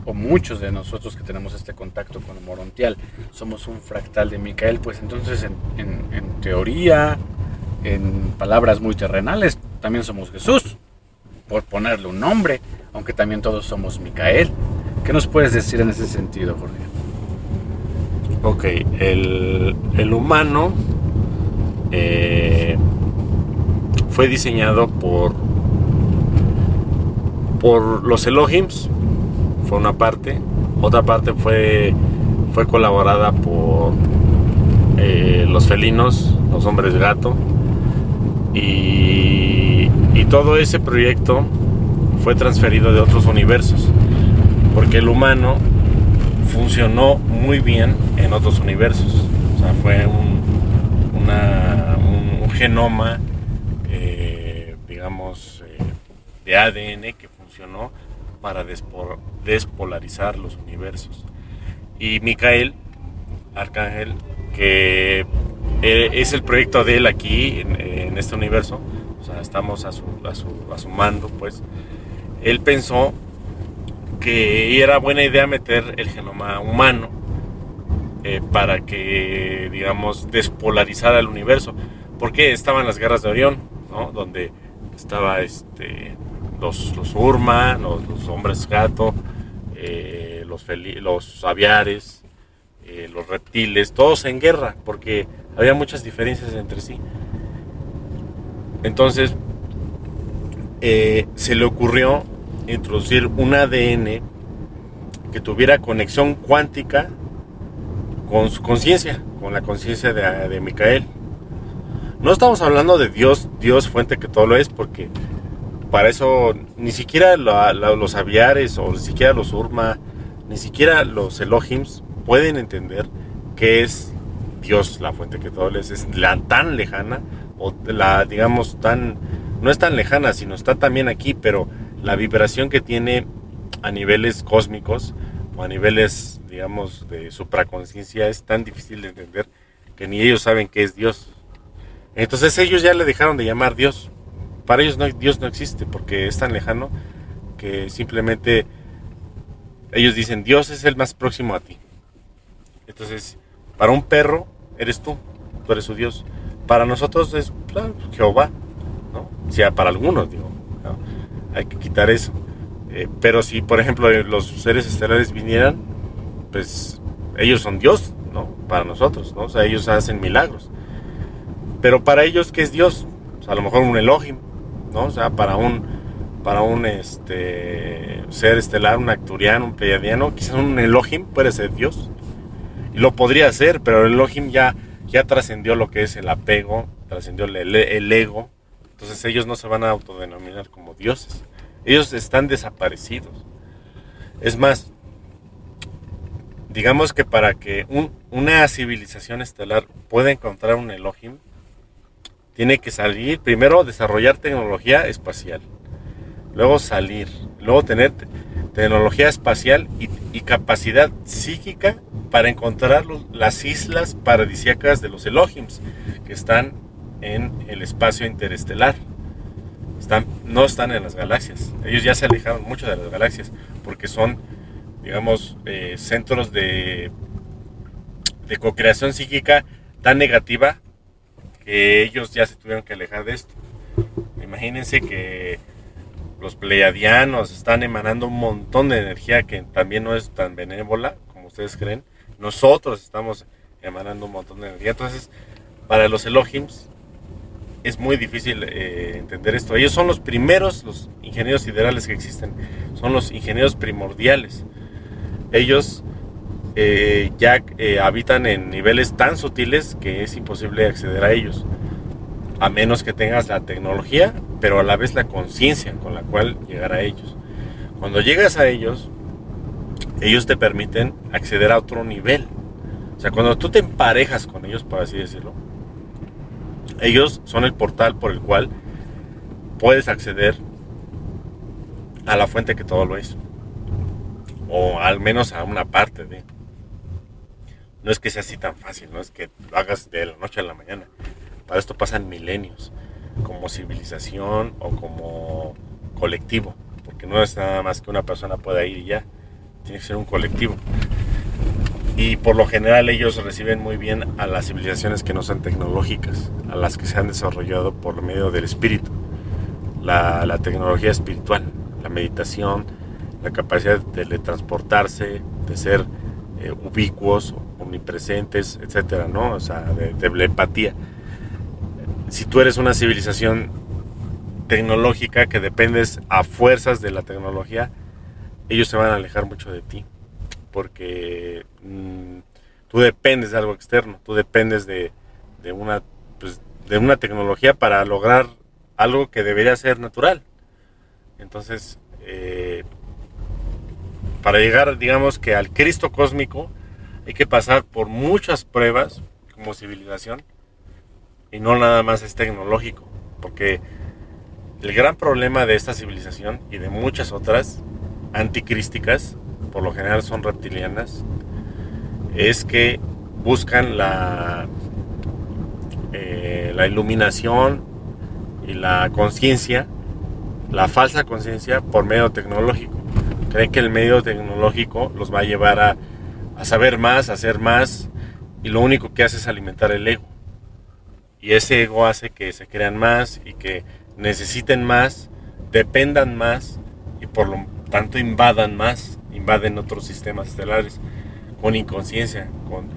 [SPEAKER 2] o muchos de nosotros que tenemos este contacto con morontial somos un fractal de Micael, pues entonces en, teoría, en palabras muy terrenales, también somos Jesús, por ponerle un nombre, aunque también todos somos Micael. ¿Qué nos puedes decir en ese sentido, Jorge?
[SPEAKER 3] Ok, el, el humano eh, fue diseñado por, por los Elohims, fue una parte, otra parte fue, fue colaborada por eh, los felinos, los hombres gato, y, y todo ese proyecto fue transferido de otros universos, porque el humano funcionó muy bien en otros universos. O sea, fue un, un, genoma, eh, digamos, eh, de ADN que funcionó para despolarizar los universos. Y Micael, Arcángel, que eh, es el proyecto de él aquí, en, este universo, o sea, estamos a su, a su, a su mando, pues, él pensó que era buena idea meter el genoma humano eh, para que, digamos, despolarizara el universo. Porque estaban las guerras de Orión, ¿no? Donde estaba este, los, los los, hombres gato, eh, los, los aviares, eh, los reptiles, todos en guerra, porque había muchas diferencias entre sí. Entonces, se le ocurrió introducir un ADN que tuviera conexión cuántica con su conciencia, con la conciencia de, Micael. No estamos hablando de Dios, Dios fuente que todo lo es, porque para eso ni siquiera los aviares o ni siquiera los Urma, ni siquiera los Elohims pueden entender qué es Dios, la fuente que todo lo es. Es la tan lejana, o la, digamos, tan, no es tan lejana, sino está también aquí, pero la vibración que tiene a niveles cósmicos a niveles, digamos, de supraconciencia es tan difícil de entender que ni ellos saben qué es Dios. Entonces ellos ya le dejaron de llamar Dios. Para ellos no, Dios no existe porque es tan lejano que simplemente ellos dicen Dios es el más próximo a ti. Entonces, para un perro eres tú, tú eres su Dios. Para nosotros es pues, Jehová, ¿no? O sea, para algunos, digo hay que quitar eso. Eh, pero si, por ejemplo, los seres estelares vinieran, pues ellos son Dios, ¿no? Para nosotros, ¿no? O sea, ellos hacen milagros. Pero para ellos, ¿qué es Dios? a lo mejor un Elohim, ¿no? O sea, para un, para un este, ser estelar, un acturiano, un pleiadiano, quizás un Elohim puede ser Dios. Y lo podría ser, pero el Elohim ya, ya trascendió lo que es el apego, trascendió el ego, entonces ellos no se van a autodenominar como dioses. Ellos están desaparecidos. Es más, digamos que para que una civilización estelar pueda encontrar un Elohim, tiene que salir, primero desarrollar tecnología espacial, luego salir, luego tener tecnología espacial y, capacidad psíquica para encontrar las islas paradisíacas de los Elohims, que están en el espacio interestelar. No están en las galaxias. Ellos ya se alejaron mucho de las galaxias porque son, digamos, eh, centros de, de co-creación psíquica tan negativa que ellos ya se tuvieron que alejar de esto. Imagínense que los pleiadianos están emanando un montón de energía que también no es tan benévola como ustedes creen. Nosotros estamos emanando un montón de energía. Entonces, para los Elohims, es muy difícil eh, entender esto. Ellos son los primeros, los ingenieros siderales que existen, son los ingenieros primordiales. Ellos eh, ya eh, habitan en niveles tan sutiles que es imposible acceder a ellos, a menos que tengas la tecnología, pero a la vez la conciencia con la cual llegar a ellos. Cuando llegas a ellos, ellos te permiten acceder a otro nivel. O sea, cuando tú te emparejas con ellos, por así decirlo, ellos son el portal por el cual puedes acceder a la fuente que todo lo es. O al menos a una parte de. No es que sea así tan fácil, no es que lo hagas de la noche a la mañana. Para esto pasan milenios, como civilización o como colectivo. Porque no es nada más que una persona pueda ir y ya. Tiene que ser un colectivo y por lo general ellos reciben muy bien a las civilizaciones que no son tecnológicas, a las que se han desarrollado por medio del espíritu, la, tecnología espiritual, la meditación, la capacidad de teletransportarse, de ser eh, ubicuos omnipresentes, etcétera, ¿no? O sea, de, telepatía. Si tú eres una civilización tecnológica que dependes a fuerzas de la tecnología, ellos se van a alejar mucho de ti, porque mm, tú dependes de algo externo, tú dependes de, de una, pues, de una tecnología para lograr algo que debería ser natural. Entonces, eh, para llegar, digamos que al Cristo cósmico, hay que pasar por muchas pruebas como civilización y no nada más es tecnológico, porque el gran problema de esta civilización y de muchas otras anticrísticas, por lo general son reptilianas, es que buscan la, eh, la iluminación y la conciencia, la falsa conciencia por medio tecnológico. Creen que el medio tecnológico los va a llevar a, a saber más, a hacer más, y lo único que hace es alimentar el ego. Y ese ego hace que se crean más y que necesiten más, dependan más y por lo tanto invadan más, invaden otros sistemas estelares con inconsciencia, con,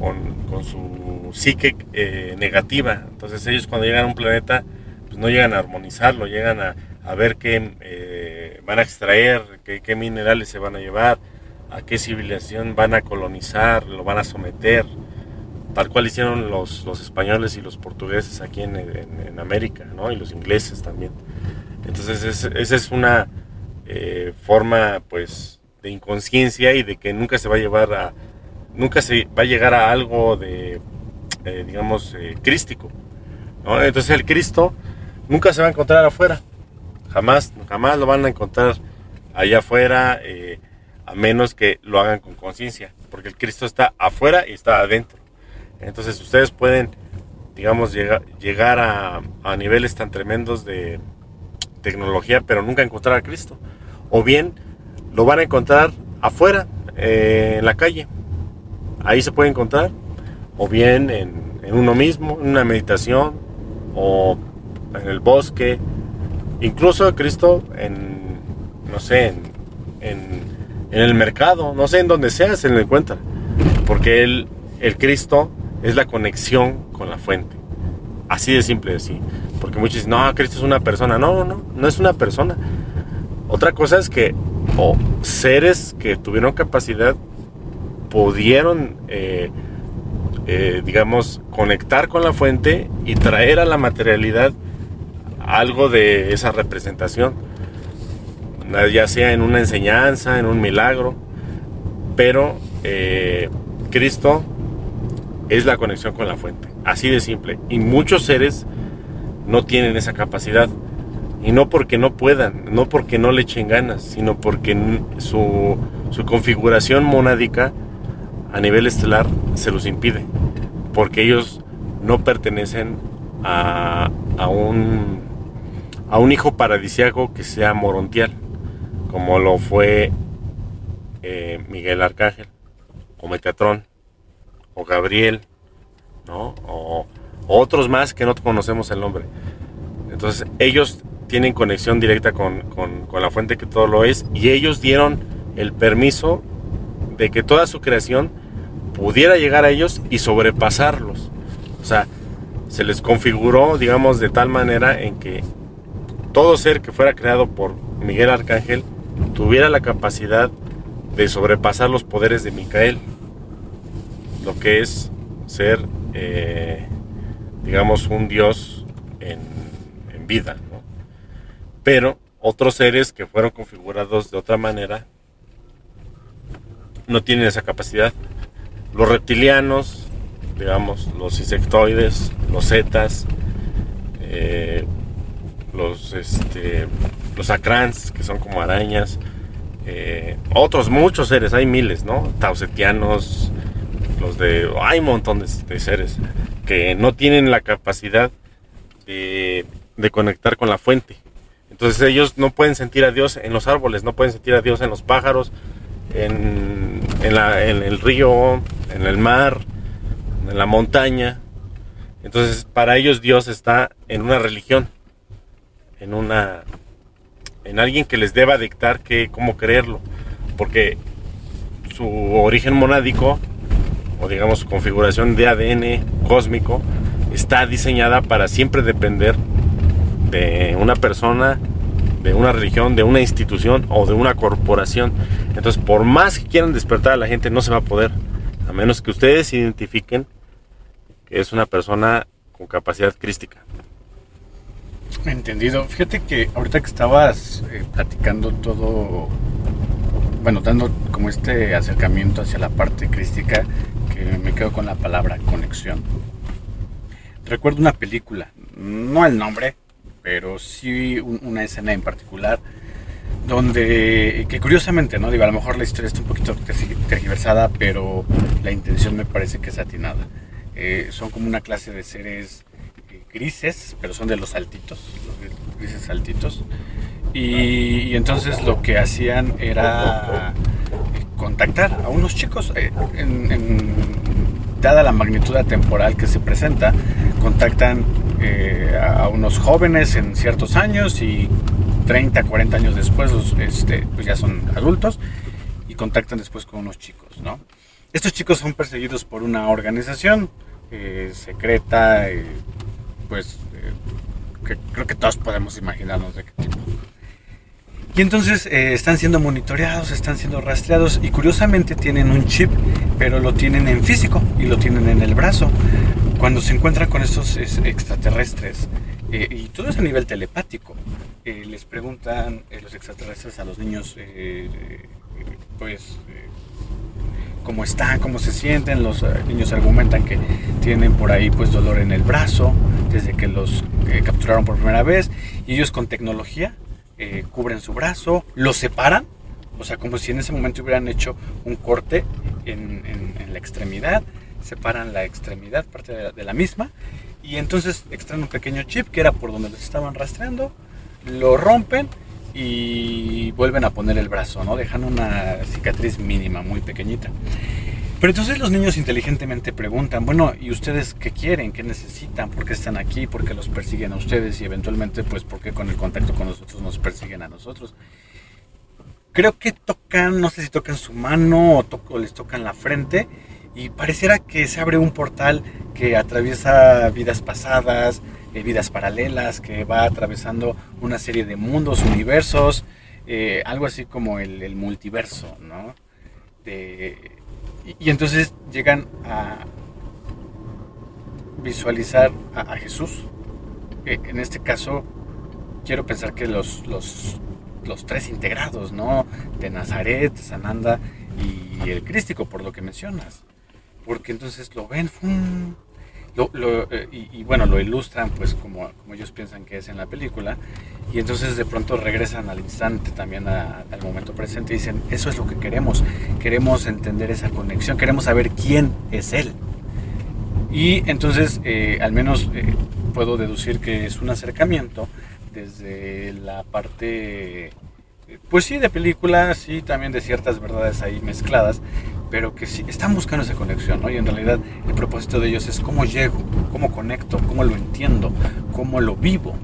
[SPEAKER 3] con, su psique eh, negativa. Entonces ellos cuando llegan a un planeta pues no llegan a armonizarlo, llegan a, a ver qué eh, van a extraer, qué, minerales se van a llevar, a qué civilización van a colonizar, lo van a someter, tal cual hicieron los, los españoles y los portugueses aquí en, en, América, ¿no? y los ingleses también. Entonces esa es una eh, forma pues de inconsciencia y de que nunca se va a llevar a, nunca se va a llegar a algo de, eh, digamos, eh, crístico. Entonces el Cristo nunca se va a encontrar afuera, jamás, jamás lo van a encontrar allá afuera, eh, a menos que lo hagan con conciencia, porque el Cristo está afuera y está adentro. Entonces ustedes pueden, digamos, llegar, llegar a, a niveles tan tremendos de tecnología, pero nunca encontrar a Cristo. O bien lo van a encontrar afuera, eh, en la calle. Ahí se puede encontrar. O bien en, en, uno mismo, en una meditación, o en el bosque. Incluso Cristo en, no sé, en, en, en el mercado, no sé en donde sea, se le encuentra. Porque el, el Cristo es la conexión con la fuente. Así de simple, así. Porque muchos dicen, no, Cristo es una persona. No, no, no es una persona. Otra cosa es que o seres que tuvieron capacidad pudieron, eh, eh, digamos, conectar con la fuente y traer a la materialidad algo de esa representación, ya sea en una enseñanza, en un milagro, pero eh, Cristo es la conexión con la fuente, así de simple. Y muchos seres no tienen esa capacidad. Y no porque no puedan, no porque no le echen ganas, sino porque su, su configuración monádica a nivel estelar se los impide. Porque ellos no pertenecen a, a, un, a un hijo paradisiaco que sea morontial, como lo fue eh, Miguel Arcángel, o Metatrón, o Gabriel, ¿no? o, o otros más que no conocemos el nombre. Entonces ellos tienen conexión directa con, con, la fuente que todo lo es y ellos dieron el permiso de que toda su creación pudiera llegar a ellos y sobrepasarlos. O sea, se les configuró, digamos, de tal manera en que todo ser que fuera creado por Miguel Arcángel tuviera la capacidad de sobrepasar los poderes de Micael, lo que es ser, eh, digamos, un dios en vida. Pero otros seres que fueron configurados de otra manera no tienen esa capacidad. Los reptilianos, digamos, los insectoides, los zetas, eh, los, este, los acrans, que son como arañas, eh, otros muchos seres, hay miles, ¿no? Tausetianos, los de... hay un montón de, de seres que no tienen la capacidad de, de conectar con la fuente. Entonces ellos no pueden sentir a Dios en los árboles, no pueden sentir a Dios en los pájaros, en, el río, en el mar, en la montaña. Entonces para ellos Dios está en una religión, en una en alguien que les deba dictar que, cómo creerlo, porque su origen monádico o digamos su configuración de ADN cósmico, está diseñada para siempre depender de una persona, de una religión, de una institución o de una corporación. Entonces, por más que quieran despertar a la gente, no se va a poder, a menos que ustedes identifiquen que es una persona con capacidad crística.
[SPEAKER 2] Entendido. Fíjate que ahorita que estabas eh, platicando todo, bueno, dando como este acercamiento hacia la parte crística, que me quedo con la palabra conexión. Recuerdo una película, no el nombre, pero sí una escena en particular, donde, que curiosamente, ¿no? Digo, a lo mejor la historia está un poquito tergiversada, pero la intención me parece que es atinada. Eh, son como una clase de seres grises, pero son de los altitos, los grises altitos. Y, entonces lo que hacían era eh, contactar a unos chicos, eh, dada la magnitud temporal que se presenta, contactan eh, a unos jóvenes en ciertos años y 30, 40 años después este, pues ya son adultos y contactan después con unos chicos, ¿no? Estos chicos son perseguidos por una organización secreta, pues eh, creo que todos podemos imaginarnos de qué tipo. Y entonces eh, están siendo monitoreados, están siendo rastreados y curiosamente tienen un chip, pero lo tienen en físico y lo tienen en el brazo. Cuando se encuentran con estos extraterrestres, eh, y todo es a nivel telepático, les preguntan los extraterrestres a los niños, pues cómo están, cómo se sienten. Los eh, niños argumentan que tienen por ahí pues dolor en el brazo desde que los eh, capturaron por primera vez. Y ellos con tecnología eh, cubren su brazo, lo separan, o sea, como si en ese momento hubieran hecho un corte en, la extremidad, separan la extremidad, parte de la, misma, y entonces extraen un pequeño chip que era por donde los estaban rastreando, lo rompen y vuelven a poner el brazo, ¿no? Dejan una cicatriz mínima, muy pequeñita. Pero entonces los niños inteligentemente preguntan, bueno, ¿y ustedes qué quieren? ¿Qué necesitan? ¿Por qué están aquí? ¿Por qué los persiguen a ustedes? Y eventualmente, pues, ¿por qué con el contacto con nosotros nos persiguen a nosotros? Creo que tocan, no sé si tocan su mano o, o les tocan la frente y pareciera que se abre un portal que atraviesa vidas pasadas, eh, vidas paralelas, que va atravesando una serie de mundos, universos, eh, algo así como el, multiverso, ¿no? y, entonces llegan a visualizar a, Jesús. Eh, en este caso, quiero pensar que los, los, los tres integrados, ¿no? De Nazaret, Sananda y el Crístico, por lo que mencionas porque entonces lo ven eh, y, bueno, lo ilustran pues como, ellos piensan que es en la película y entonces de pronto regresan al instante también al momento presente y dicen, eso es lo que queremos, queremos entender esa conexión, queremos saber quién es Él. Y entonces eh, al menos eh, puedo deducir que es un acercamiento desde la parte, pues sí, de película, sí, también de ciertas verdades ahí mezcladas, pero que sí están buscando esa conexión, ¿no? Y en realidad el propósito de ellos es cómo llego, cómo conecto, cómo lo entiendo, cómo lo vivo.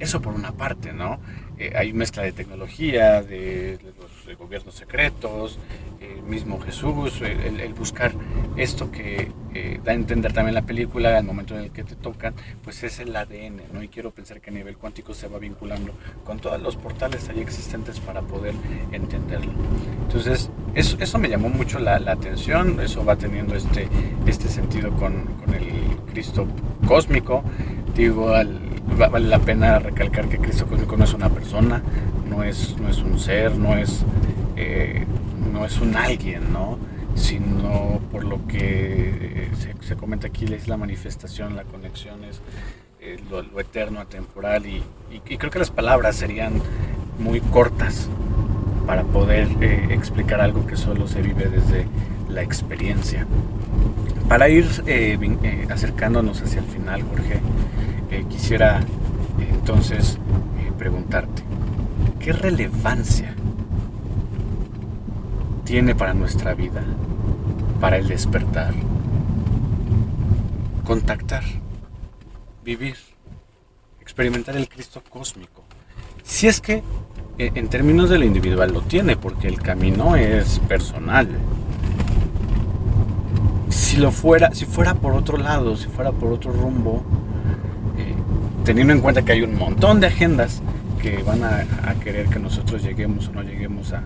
[SPEAKER 2] Eso por una parte, ¿no? Eh, hay mezcla de tecnología, de, los gobiernos secretos, el mismo Jesús, el, buscar esto que eh, da a entender también la película al momento en el que te tocan, pues es el ADN, ¿no? Y quiero pensar que a nivel cuántico se va vinculando con todos los portales ahí existentes para poder entenderlo. Entonces, eso, eso me llamó mucho la, atención, eso va teniendo este, este sentido con, con el Cristo cósmico. Vale la pena recalcar que Cristo cósmico no es una persona, no es, no es un ser, no es, eh, no es un alguien, ¿no? sino por lo que se, comenta aquí es la manifestación, la conexión, es eh, lo, eterno, atemporal y, creo que las palabras serían muy cortas para poder eh, explicar algo que solo se vive desde la experiencia. Para ir acercándonos hacia el final, Jorge, quisiera entonces eh, preguntarte, ¿qué relevancia tiene para nuestra vida, para el despertar, contactar, vivir, experimentar el Cristo cósmico? Si es que eh, en términos de lo individual lo tiene, porque el camino es personal. Si lo fuera, si fuera por otro lado, si fuera por otro rumbo, eh, teniendo en cuenta que hay un montón de agendas que van a, querer que nosotros lleguemos o no lleguemos a,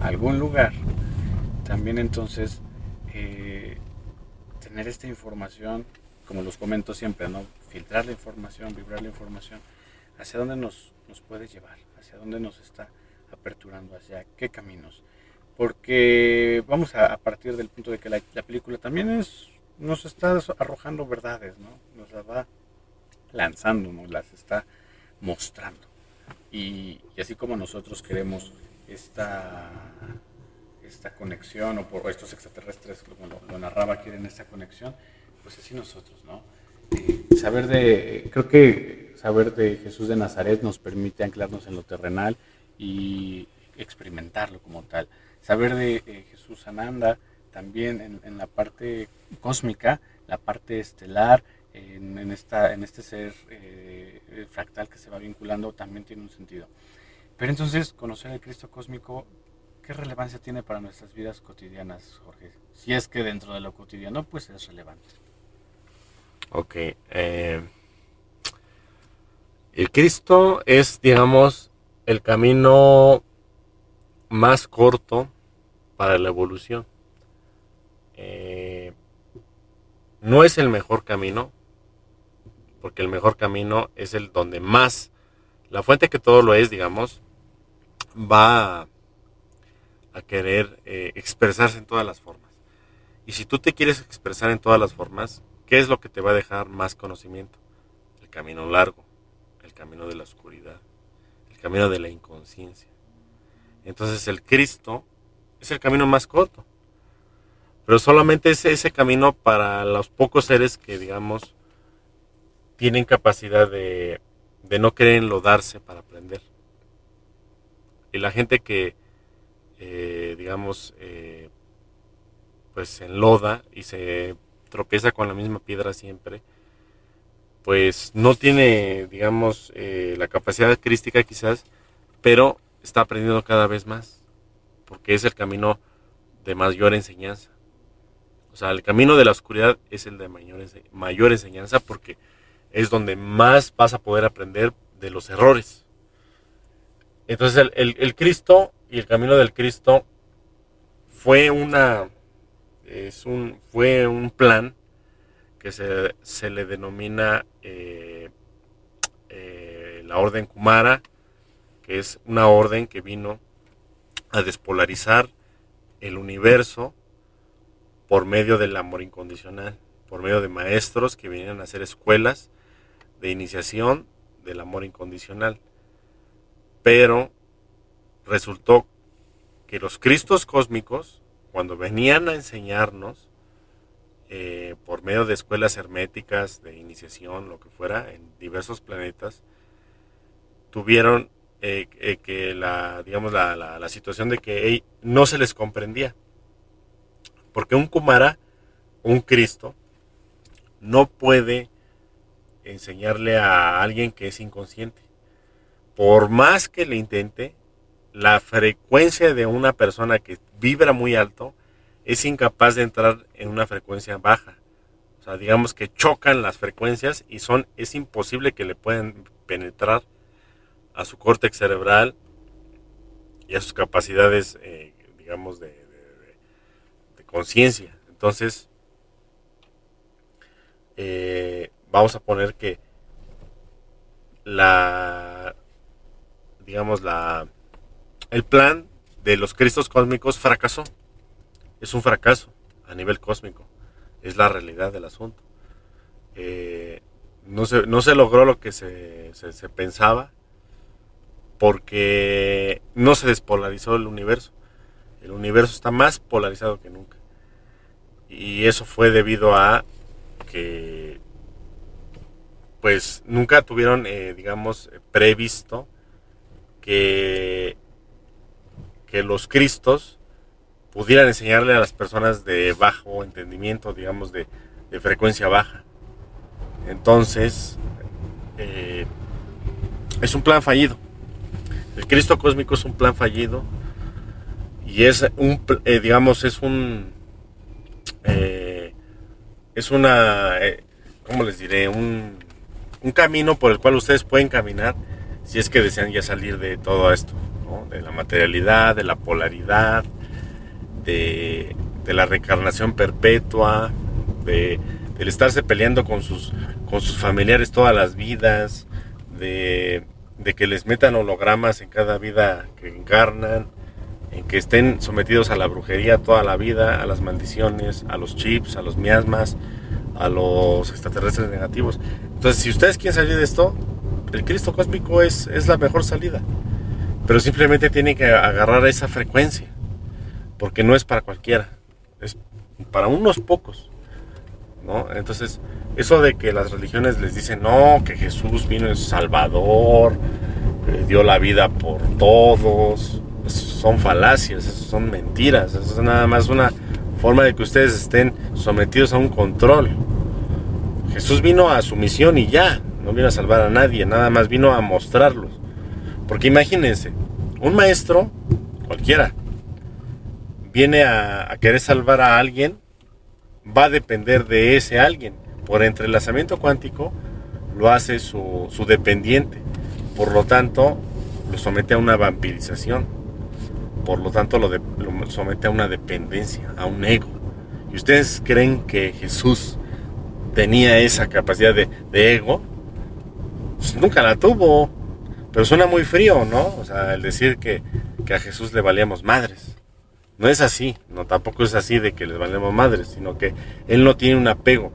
[SPEAKER 2] algún lugar, también entonces eh, tener esta información, como los comento siempre, ¿no? filtrar la información, vibrar la información, hacia dónde nos, nos puede llevar, hacia dónde nos está aperturando, hacia qué caminos porque vamos a, partir del punto de que la, película también es nos está arrojando verdades, ¿no? Nos las va lanzando, nos las está mostrando. Y, así como nosotros queremos esta, esta conexión, o por estos extraterrestres, como lo, narraba, quieren esta conexión, pues así nosotros, ¿no? Eh, saber de, creo que saber de Jesús de Nazaret nos permite anclarnos en lo terrenal y experimentarlo como tal saber de eh, Jesús Ananda, también en, la parte cósmica, la parte estelar, en, esta, en este ser eh, fractal que se va vinculando, también tiene un sentido. Pero entonces, conocer el Cristo cósmico, ¿qué relevancia tiene para nuestras vidas cotidianas, Jorge? Si es que dentro de lo cotidiano, pues es relevante.
[SPEAKER 3] Ok. Eh, el Cristo es, digamos, el camino más corto para la evolución. Eh, no es el mejor camino, porque el mejor camino es el donde más, la fuente que todo lo es, digamos, va a, querer eh, expresarse en todas las formas. Y si tú te quieres expresar en todas las formas, ¿qué es lo que te va a dejar más conocimiento? El camino largo, el camino de la oscuridad, el camino de la inconsciencia. Entonces el Cristo es el camino más corto. Pero solamente es ese camino para los pocos seres que, digamos, tienen capacidad de, no querer enlodarse para aprender. Y la gente que, eh, digamos, eh, pues se enloda y se tropieza con la misma piedra siempre, pues no tiene, digamos, eh, la capacidad crística quizás, pero está aprendiendo cada vez más porque es el camino de mayor enseñanza. O sea, el camino de la oscuridad es el de mayor, mayor enseñanza porque es donde más vas a poder aprender de los errores. Entonces el, Cristo y el camino del Cristo fue una es un fue un plan que se, le denomina eh, eh, la orden Kumara, que es una orden que vino a despolarizar el universo por medio del amor incondicional, por medio de maestros que vinieron a hacer escuelas de iniciación del amor incondicional. Pero resultó que los Cristos cósmicos, cuando venían a enseñarnos, eh, por medio de escuelas herméticas, de iniciación, lo que fuera, en diversos planetas, tuvieron eh, eh, que la, digamos, la, la, situación de que no se les comprendía. Porque un Kumara, un Cristo, no puede enseñarle a alguien que es inconsciente. Por más que le intente, la frecuencia de una persona que vibra muy alto es incapaz de entrar en una frecuencia baja. O sea, digamos que chocan las frecuencias y son, es imposible que le puedan penetrar a su córtex cerebral y a sus capacidades, eh, digamos, de, conciencia. Entonces, eh, vamos a poner que la, digamos, la, el plan de los Cristos cósmicos fracasó. Es un fracaso a nivel cósmico. Es la realidad del asunto. Eh, no, se, no se logró lo que se, se pensaba porque no se despolarizó el universo. El universo está más polarizado que nunca. Y eso fue debido a que pues nunca tuvieron, eh, digamos, previsto que, que los cristos pudieran enseñarle a las personas de bajo entendimiento, digamos, de, frecuencia baja. Entonces, eh, es un plan fallido. El Cristo cósmico es un plan fallido y es un, eh, digamos, es un, eh, es una, eh, ¿cómo les diré? Un, un camino por el cual ustedes pueden caminar si es que desean ya salir de todo esto, ¿no? de la materialidad, de la polaridad, de, de la reencarnación perpetua, de, del estarse peleando con sus, con sus familiares todas las vidas, de, de que les metan hologramas en cada vida que encarnan, en que estén sometidos a la brujería toda la vida, a las maldiciones, a los chips, a los miasmas, a los extraterrestres negativos. Entonces, si ustedes quieren salir de esto, el Cristo cósmico es, es la mejor salida. Pero simplemente tienen que agarrar esa frecuencia, porque no es para cualquiera, es para unos pocos. ¿No? Entonces, eso de que las religiones les dicen, no, que Jesús vino en Salvador, eh, dio la vida por todos, son falacias, son mentiras, eso es nada más una forma de que ustedes estén sometidos a un control. Jesús vino a su misión y ya, no vino a salvar a nadie, nada más vino a mostrarlos. Porque imagínense, un maestro, cualquiera, viene a, a querer salvar a alguien, va a depender de ese alguien. Por entrelazamiento cuántico lo hace su, su dependiente. Por lo tanto, lo somete a una vampirización por lo tanto lo, de, somete a una dependencia, a un ego. ¿Y ustedes creen que Jesús tenía esa capacidad de, de ego? Pues nunca la tuvo. Pero suena muy frío, ¿no? O sea, el decir que, que, a Jesús le valíamos madres. No es así, no tampoco es así de que les valemos madres, sino que Él no tiene un apego.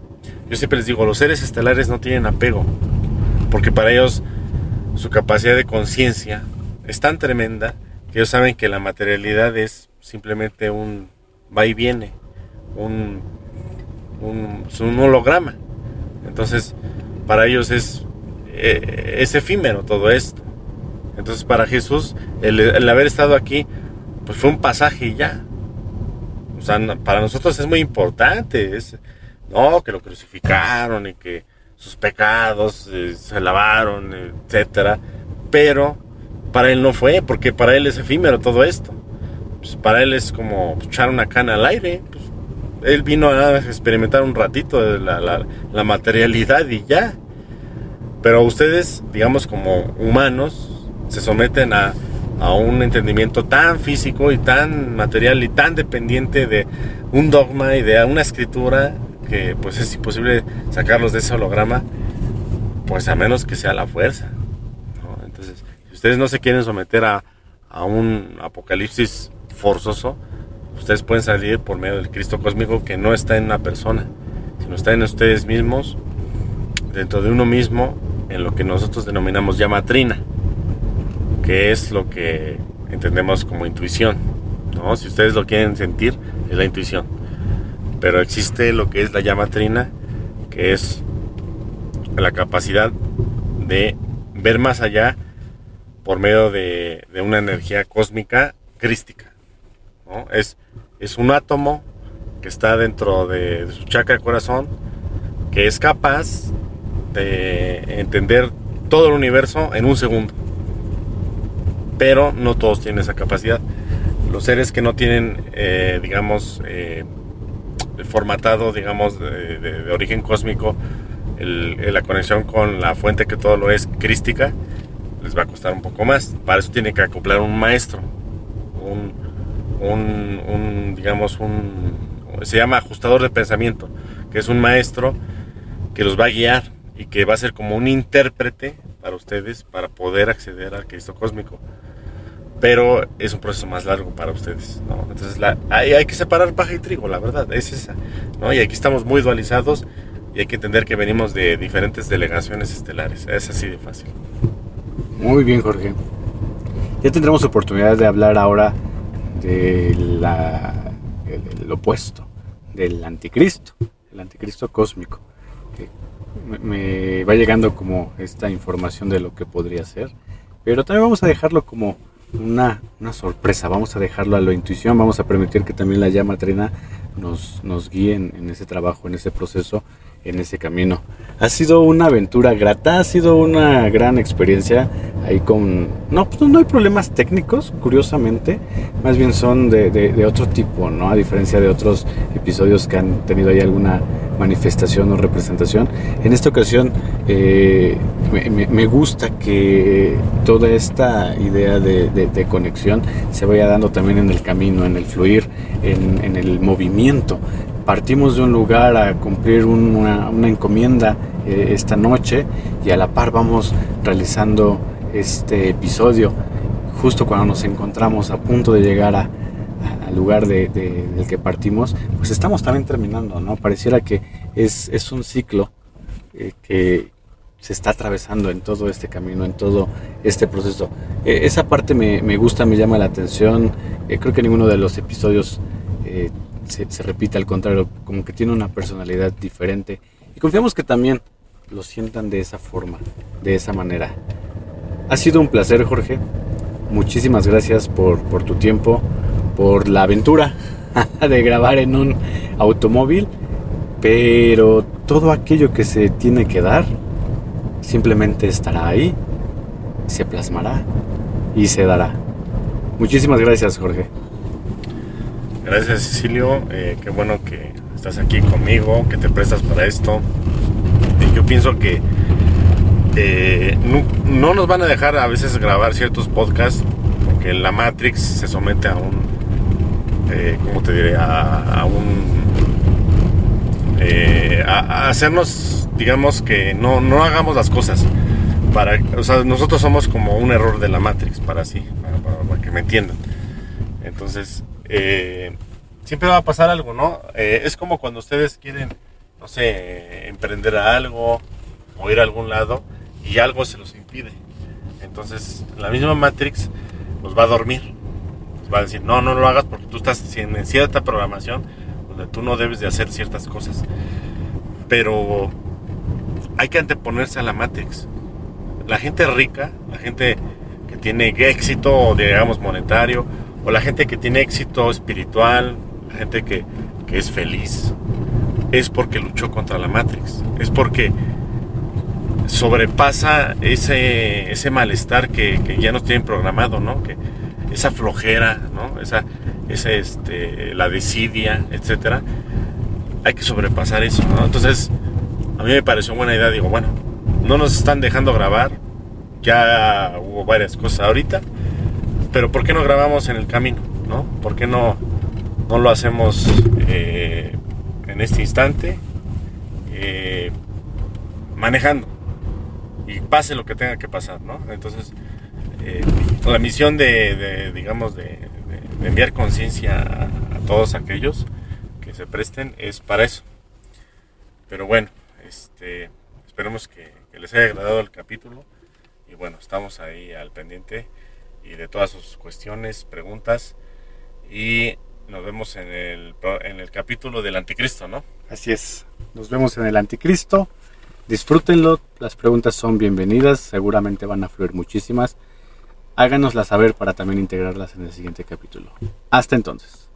[SPEAKER 3] Yo siempre les digo, los seres estelares no tienen apego, porque para ellos su capacidad de conciencia es tan tremenda ellos saben que la materialidad es simplemente un va y viene, un, un, un holograma. Entonces, para ellos es, eh, es efímero todo esto. Entonces, para Jesús, el, el, haber estado aquí, pues fue un pasaje y ya. O sea, para nosotros es muy importante. Es, no, que lo crucificaron y que sus pecados eh, se lavaron, etcétera. Pero para él no fue, porque para él es efímero todo esto. Pues para él es como echar una cana al aire. Pues él vino a experimentar un ratito la, la, materialidad y ya. Pero ustedes, digamos como humanos, se someten a, a un entendimiento tan físico y tan material y tan dependiente de un dogma y de una escritura que pues es imposible sacarlos de ese holograma, pues a menos que sea la fuerza ustedes no se quieren someter a, a un apocalipsis forzoso, ustedes pueden salir por medio del Cristo cósmico que no está en una persona, sino está en ustedes mismos, dentro de uno mismo, en lo que nosotros denominamos llama trina, que es lo que entendemos como intuición. ¿no? Si ustedes lo quieren sentir, es la intuición. Pero existe lo que es la llama trina, que es la capacidad de ver más allá por medio de, una energía cósmica crística. ¿no? Es, es un átomo que está dentro de, de su chakra corazón, que es capaz de entender todo el universo en un segundo. Pero no todos tienen esa capacidad. Los seres que no tienen, eh, digamos, eh, el formatado, digamos, de, origen cósmico, el, la conexión con la fuente que todo lo es crística, les va a costar un poco más. Para eso tiene que acoplar un maestro, un, un, digamos, un, se llama ajustador de pensamiento, que es un maestro que los va a guiar y que va a ser como un intérprete para ustedes para poder acceder al Cristo cósmico. Pero es un proceso más largo para ustedes, ¿no? Entonces la, hay, hay, que separar paja y trigo, la verdad, es esa, ¿no? Y aquí estamos muy dualizados y hay que entender que venimos de diferentes delegaciones estelares, es así de fácil.
[SPEAKER 2] Muy bien, Jorge. Ya tendremos oportunidad de hablar ahora de la, el, el opuesto, del anticristo, el anticristo cósmico. Que me, me va llegando como esta información de lo que podría ser, pero también vamos a dejarlo como una, una, sorpresa. Vamos a dejarlo a la intuición, vamos a permitir que también la llama trina nos, nos guíe en, en, ese trabajo, en ese proceso, en ese camino. Ha sido una aventura grata, ha sido una gran experiencia ahí con... No, pues no hay problemas técnicos, curiosamente, más bien son de, otro tipo, ¿no? A diferencia de otros episodios que han tenido ahí alguna manifestación o representación. En esta ocasión eh, me, gusta que toda esta idea de, conexión se vaya dando también en el camino, en el fluir, en, en el movimiento partimos de un lugar a cumplir una, encomienda eh, esta noche y a la par vamos realizando este episodio justo cuando nos encontramos a punto de llegar al lugar de, del que partimos, pues estamos también terminando, ¿no? Pareciera que es, es un ciclo eh, que se está atravesando en todo este camino, en todo este proceso. Eh, esa parte me, me, gusta, me llama la atención. creo que ninguno de los episodios se, repite, al contrario, como que tiene una personalidad diferente. Y confiamos que también lo sientan de esa forma, de esa manera. Ha sido un placer, Jorge. Muchísimas gracias por, por tu tiempo, por la aventura de grabar en un automóvil, pero todo aquello que se tiene que dar simplemente estará ahí, se plasmará y se dará. Muchísimas gracias, Jorge.
[SPEAKER 3] Gracias Cecilio, eh, qué bueno que estás aquí conmigo, que te prestas para esto. yo pienso que eh, no, nos van a dejar a veces grabar ciertos podcasts porque la Matrix se somete a un, eh, ¿cómo te diré? A, un... A, hacernos, digamos que no, no hagamos las cosas. Para, o sea, nosotros somos como un error de la Matrix, para así, para que me entiendan. Entonces, eh, siempre va a pasar algo, ¿no? Eh, es como cuando ustedes quieren, no sé, emprender algo o ir a algún lado y algo se los impide. Entonces, la misma Matrix los va a dormir. va a decir, no, no lo hagas porque tú estás en cierta programación donde tú no debes de hacer ciertas cosas. Pero hay que anteponerse a la Matrix. La gente rica, la gente que tiene éxito, digamos, monetario, o la gente que tiene éxito espiritual, la gente que, es feliz, es porque luchó contra la Matrix, es porque sobrepasa ese, ese malestar que, ya nos tienen programado, ¿no? Que esa flojera, ¿no? Esa, esa este, la desidia, etcétera. Hay que sobrepasar eso, ¿no? Entonces, a mí me pareció buena idea, digo, bueno, no nos están dejando grabar, ya hubo varias cosas ahorita, pero ¿por qué no grabamos en el camino? ¿no? ¿Por qué no, no lo hacemos eh, en este instante? Eh, manejando y pase lo que tenga que pasar, ¿no? Entonces, eh, la misión de, digamos, de, enviar conciencia a, todos aquellos que se presten es para eso. Pero bueno, este, esperemos que les haya agradado el capítulo y bueno, estamos ahí al pendiente y de todas sus cuestiones, preguntas. Y nos vemos en el, en el capítulo del anticristo, ¿no?
[SPEAKER 2] Así es. Nos vemos en el anticristo. Disfrútenlo. Las preguntas son bienvenidas. Seguramente van a fluir muchísimas. Háganoslas saber para también integrarlas en el siguiente capítulo. Hasta entonces.